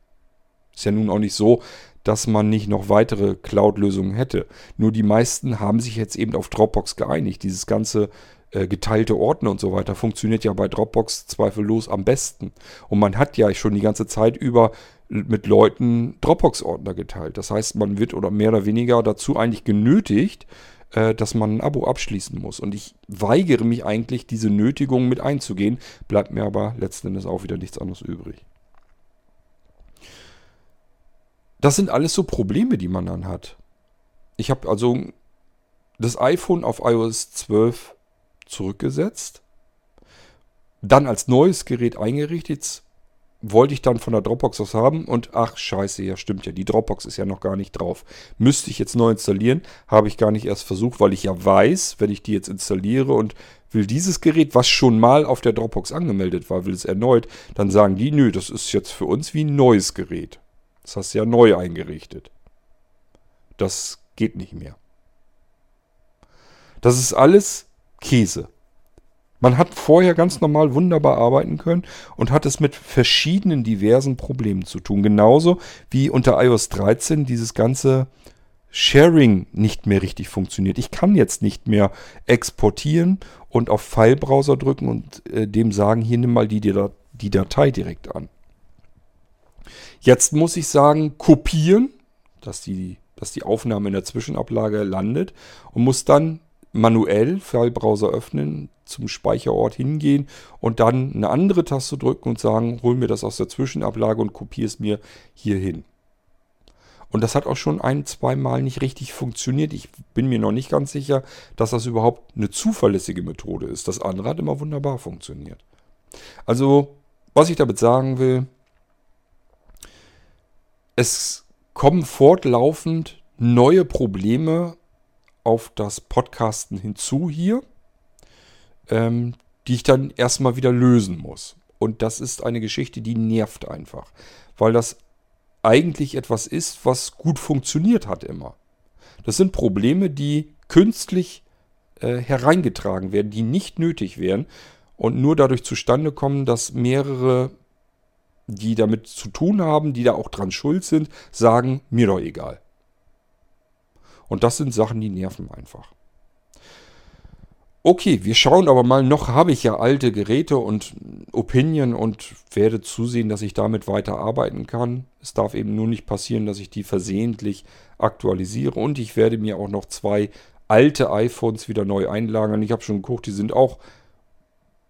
Ist ja nun auch nicht so, dass man nicht noch weitere Cloud-Lösungen hätte. Nur die meisten haben sich jetzt eben auf Dropbox geeinigt. Dieses ganze äh, geteilte Ordner und so weiter funktioniert ja bei Dropbox zweifellos am besten. Und man hat ja schon die ganze Zeit über mit Leuten Dropbox-Ordner geteilt. Das heißt, man wird oder mehr oder weniger dazu eigentlich genötigt, äh, dass man ein Abo abschließen muss. Und ich weigere mich eigentlich, diese Nötigung mit einzugehen, bleibt mir aber letzten Endes auch wieder nichts anderes übrig. Das sind alles so Probleme, die man dann hat. Ich habe also das iPhone auf iOS 12 zurückgesetzt, dann als neues Gerät eingerichtet, wollte ich dann von der Dropbox was haben und ach scheiße, ja stimmt ja, die Dropbox ist ja noch gar nicht drauf. Müsste ich jetzt neu installieren, habe ich gar nicht erst versucht, weil ich ja weiß, wenn ich die jetzt installiere und will dieses Gerät, was schon mal auf der Dropbox angemeldet war, will es erneut, dann sagen die, nö, das ist jetzt für uns wie ein neues Gerät. Das hast du ja neu eingerichtet. Das geht nicht mehr. Das ist alles Käse. Man hat vorher ganz normal wunderbar arbeiten können und hat es mit verschiedenen diversen Problemen zu tun. Genauso wie unter iOS 13 dieses ganze Sharing nicht mehr richtig funktioniert. Ich kann jetzt nicht mehr exportieren und auf File-Browser drücken und äh, dem sagen, hier nimm mal die, die Datei direkt an. Jetzt muss ich sagen, kopieren, dass die, dass die Aufnahme in der Zwischenablage landet und muss dann manuell File-Browser öffnen, zum Speicherort hingehen und dann eine andere Taste drücken und sagen, hol mir das aus der Zwischenablage und kopiere es mir hier hin. Und das hat auch schon ein, zwei Mal nicht richtig funktioniert. Ich bin mir noch nicht ganz sicher, dass das überhaupt eine zuverlässige Methode ist. Das andere hat immer wunderbar funktioniert. Also, was ich damit sagen will, es kommen fortlaufend neue Probleme auf das Podcasten hinzu hier, ähm, die ich dann erstmal wieder lösen muss. Und das ist eine Geschichte, die nervt einfach, weil das eigentlich etwas ist, was gut funktioniert hat immer. Das sind Probleme, die künstlich äh, hereingetragen werden, die nicht nötig wären und nur dadurch zustande kommen, dass mehrere, die damit zu tun haben, die da auch dran schuld sind, sagen, mir doch egal. Und das sind Sachen, die nerven einfach. Okay, wir schauen aber mal, noch habe ich ja alte Geräte und Opinion und werde zusehen, dass ich damit weiter arbeiten kann. Es darf eben nur nicht passieren, dass ich die versehentlich aktualisiere und ich werde mir auch noch zwei alte iPhones wieder neu einlagern. Ich habe schon geguckt, die sind auch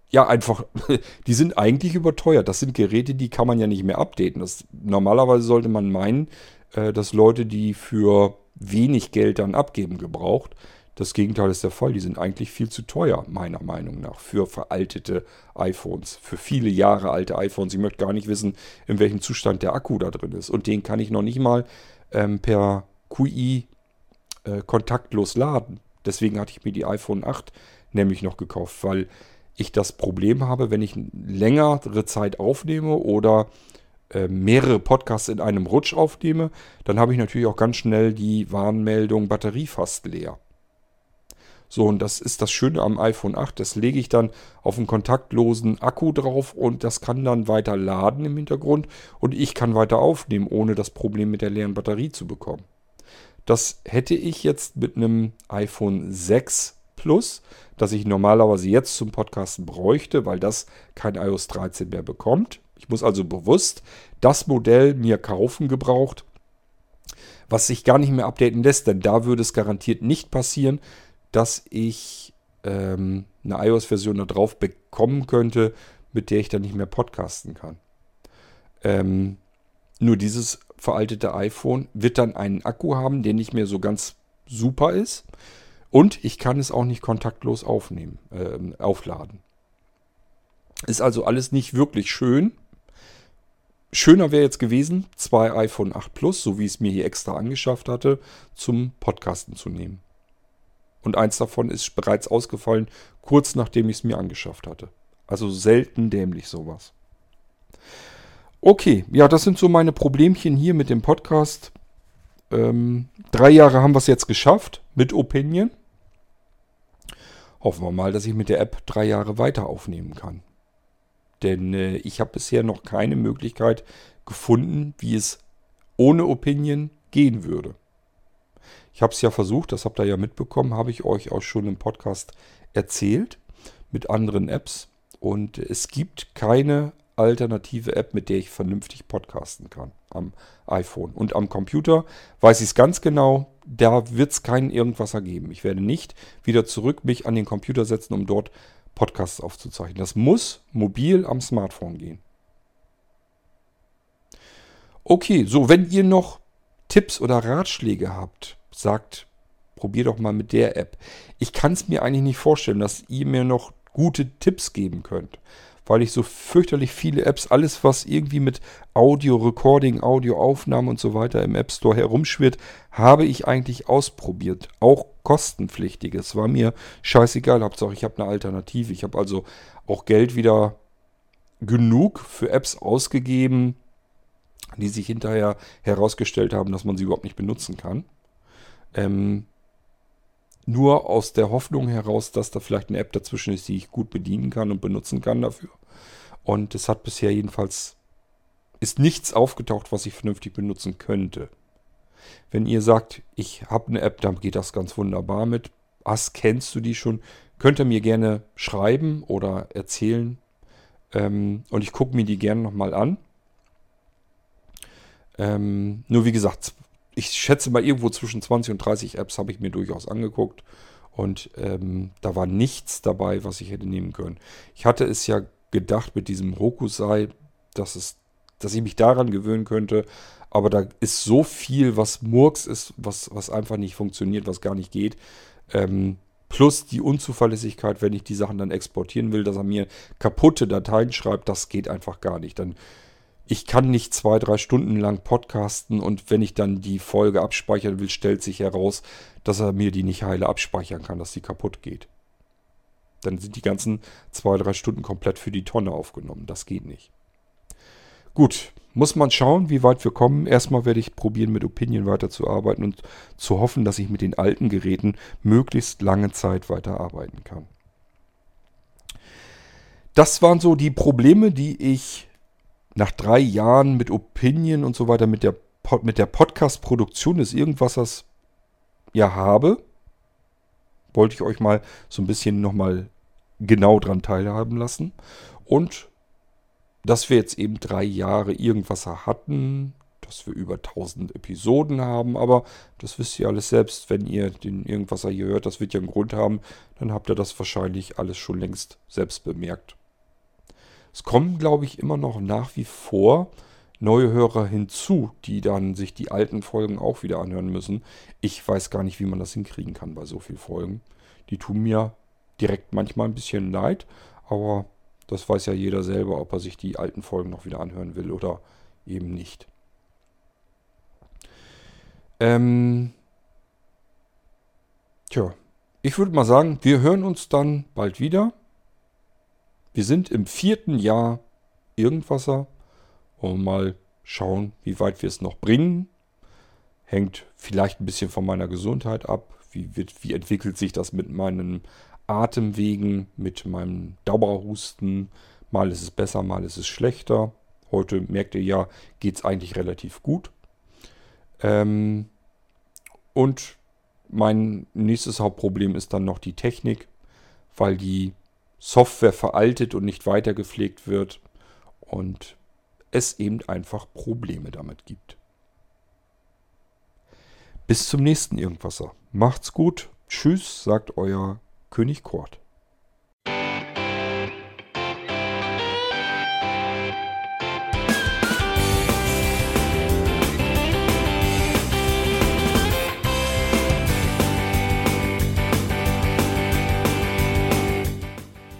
ja einfach, [laughs] die sind eigentlich überteuert. Das sind Geräte, die kann man ja nicht mehr updaten. Das, normalerweise sollte man meinen, äh, dass Leute, die für wenig Geld dann abgeben, gebraucht, das Gegenteil ist der Fall. Die sind eigentlich viel zu teuer, meiner Meinung nach, für veraltete iPhones. Für viele Jahre alte iPhones. Ich möchte gar nicht wissen, in welchem Zustand der Akku da drin ist. Und den kann ich noch nicht mal ähm, per QI äh, kontaktlos laden. Deswegen hatte ich mir die iPhone 8 nämlich noch gekauft, weil ich das Problem habe, wenn ich längere Zeit aufnehme oder mehrere Podcasts in einem Rutsch aufnehme, dann habe ich natürlich auch ganz schnell die Warnmeldung Batterie fast leer. So, und das ist das Schöne am iPhone 8. Das lege ich dann auf einen kontaktlosen Akku drauf und das kann dann weiter laden im Hintergrund und ich kann weiter aufnehmen, ohne das Problem mit der leeren Batterie zu bekommen. Das hätte ich jetzt mit einem iPhone 6 Plus, das ich normalerweise jetzt zum Podcasten bräuchte, weil das kein iOS 13 mehr bekommt. Ich muss also bewusst das Modell mir kaufen gebraucht, was sich gar nicht mehr updaten lässt, denn da würde es garantiert nicht passieren, dass ich ähm, eine iOS-Version da drauf bekommen könnte, mit der ich dann nicht mehr podcasten kann. Ähm, nur dieses veraltete iPhone wird dann einen Akku haben, der nicht mehr so ganz super ist. Und ich kann es auch nicht kontaktlos aufnehmen, äh, aufladen. Ist also alles nicht wirklich schön. Schöner wäre jetzt gewesen, zwei iPhone 8 Plus, so wie ich es mir hier extra angeschafft hatte, zum Podcasten zu nehmen. Und eins davon ist bereits ausgefallen, kurz nachdem ich es mir angeschafft hatte. Also selten dämlich sowas. Okay, ja, das sind so meine Problemchen hier mit dem Podcast. Ähm, drei Jahre haben wir es jetzt geschafft mit Opinion. Hoffen wir mal, dass ich mit der App drei Jahre weiter aufnehmen kann. Denn äh, ich habe bisher noch keine Möglichkeit gefunden, wie es ohne Opinion gehen würde. Ich habe es ja versucht, das habt ihr ja mitbekommen, habe ich euch auch schon im Podcast erzählt mit anderen Apps. Und es gibt keine alternative App, mit der ich vernünftig podcasten kann am iPhone. Und am Computer weiß ich es ganz genau, da wird es keinen Irgendwasser geben. Ich werde nicht wieder zurück mich an den Computer setzen, um dort Podcasts aufzuzeichnen. Das muss mobil am Smartphone gehen. Okay, so, wenn ihr noch Tipps oder Ratschläge habt, sagt, probier doch mal mit der App. Ich kann es mir eigentlich nicht vorstellen, dass ihr mir noch gute Tipps geben könnt weil ich so fürchterlich viele Apps, alles was irgendwie mit Audio, Recording, Audioaufnahmen und so weiter im App Store herumschwirrt, habe ich eigentlich ausprobiert. Auch kostenpflichtiges. War mir scheißegal. Hauptsache ich habe eine Alternative. Ich habe also auch Geld wieder genug für Apps ausgegeben, die sich hinterher herausgestellt haben, dass man sie überhaupt nicht benutzen kann. Ähm, nur aus der Hoffnung heraus, dass da vielleicht eine App dazwischen ist, die ich gut bedienen kann und benutzen kann dafür. Und es hat bisher jedenfalls ist nichts aufgetaucht, was ich vernünftig benutzen könnte. Wenn ihr sagt, ich habe eine App, dann geht das ganz wunderbar mit. Was kennst du die schon? Könnt ihr mir gerne schreiben oder erzählen. Ähm, und ich gucke mir die gerne nochmal an. Ähm, nur wie gesagt, ich schätze mal irgendwo zwischen 20 und 30 Apps habe ich mir durchaus angeguckt. Und ähm, da war nichts dabei, was ich hätte nehmen können. Ich hatte es ja gedacht mit diesem Hokusai, dass, es, dass ich mich daran gewöhnen könnte. Aber da ist so viel, was Murks ist, was, was einfach nicht funktioniert, was gar nicht geht. Ähm, plus die Unzuverlässigkeit, wenn ich die Sachen dann exportieren will, dass er mir kaputte Dateien schreibt, das geht einfach gar nicht. Dann ich kann nicht zwei, drei Stunden lang podcasten und wenn ich dann die Folge abspeichern will, stellt sich heraus, dass er mir die nicht heile abspeichern kann, dass die kaputt geht. Dann sind die ganzen zwei, drei Stunden komplett für die Tonne aufgenommen. Das geht nicht. Gut, muss man schauen, wie weit wir kommen. Erstmal werde ich probieren, mit Opinion weiterzuarbeiten und zu hoffen, dass ich mit den alten Geräten möglichst lange Zeit weiterarbeiten kann. Das waren so die Probleme, die ich nach drei Jahren mit Opinion und so weiter, mit der, mit der Podcast-Produktion des Irgendwassers ja habe, wollte ich euch mal so ein bisschen nochmal genau dran teilhaben lassen. Und dass wir jetzt eben drei Jahre Irgendwasser hatten, dass wir über 1000 Episoden haben, aber das wisst ihr alles selbst, wenn ihr den Irgendwasser hier hört, das wird ja einen Grund haben, dann habt ihr das wahrscheinlich alles schon längst selbst bemerkt. Es kommen, glaube ich, immer noch nach wie vor neue Hörer hinzu, die dann sich die alten Folgen auch wieder anhören müssen. Ich weiß gar nicht, wie man das hinkriegen kann bei so vielen Folgen. Die tun mir direkt manchmal ein bisschen leid, aber das weiß ja jeder selber, ob er sich die alten Folgen noch wieder anhören will oder eben nicht. Ähm, tja, ich würde mal sagen, wir hören uns dann bald wieder. Wir sind im vierten Jahr Irgendwasser und mal schauen, wie weit wir es noch bringen. Hängt vielleicht ein bisschen von meiner Gesundheit ab. Wie, wird, wie entwickelt sich das mit meinen Atemwegen, mit meinem Dauerhusten? Mal ist es besser, mal ist es schlechter. Heute merkt ihr ja, geht es eigentlich relativ gut. Ähm, und mein nächstes Hauptproblem ist dann noch die Technik, weil die Software veraltet und nicht weiter gepflegt wird und es eben einfach Probleme damit gibt. Bis zum nächsten Irgendwasser. Macht's gut. Tschüss, sagt euer König Kort.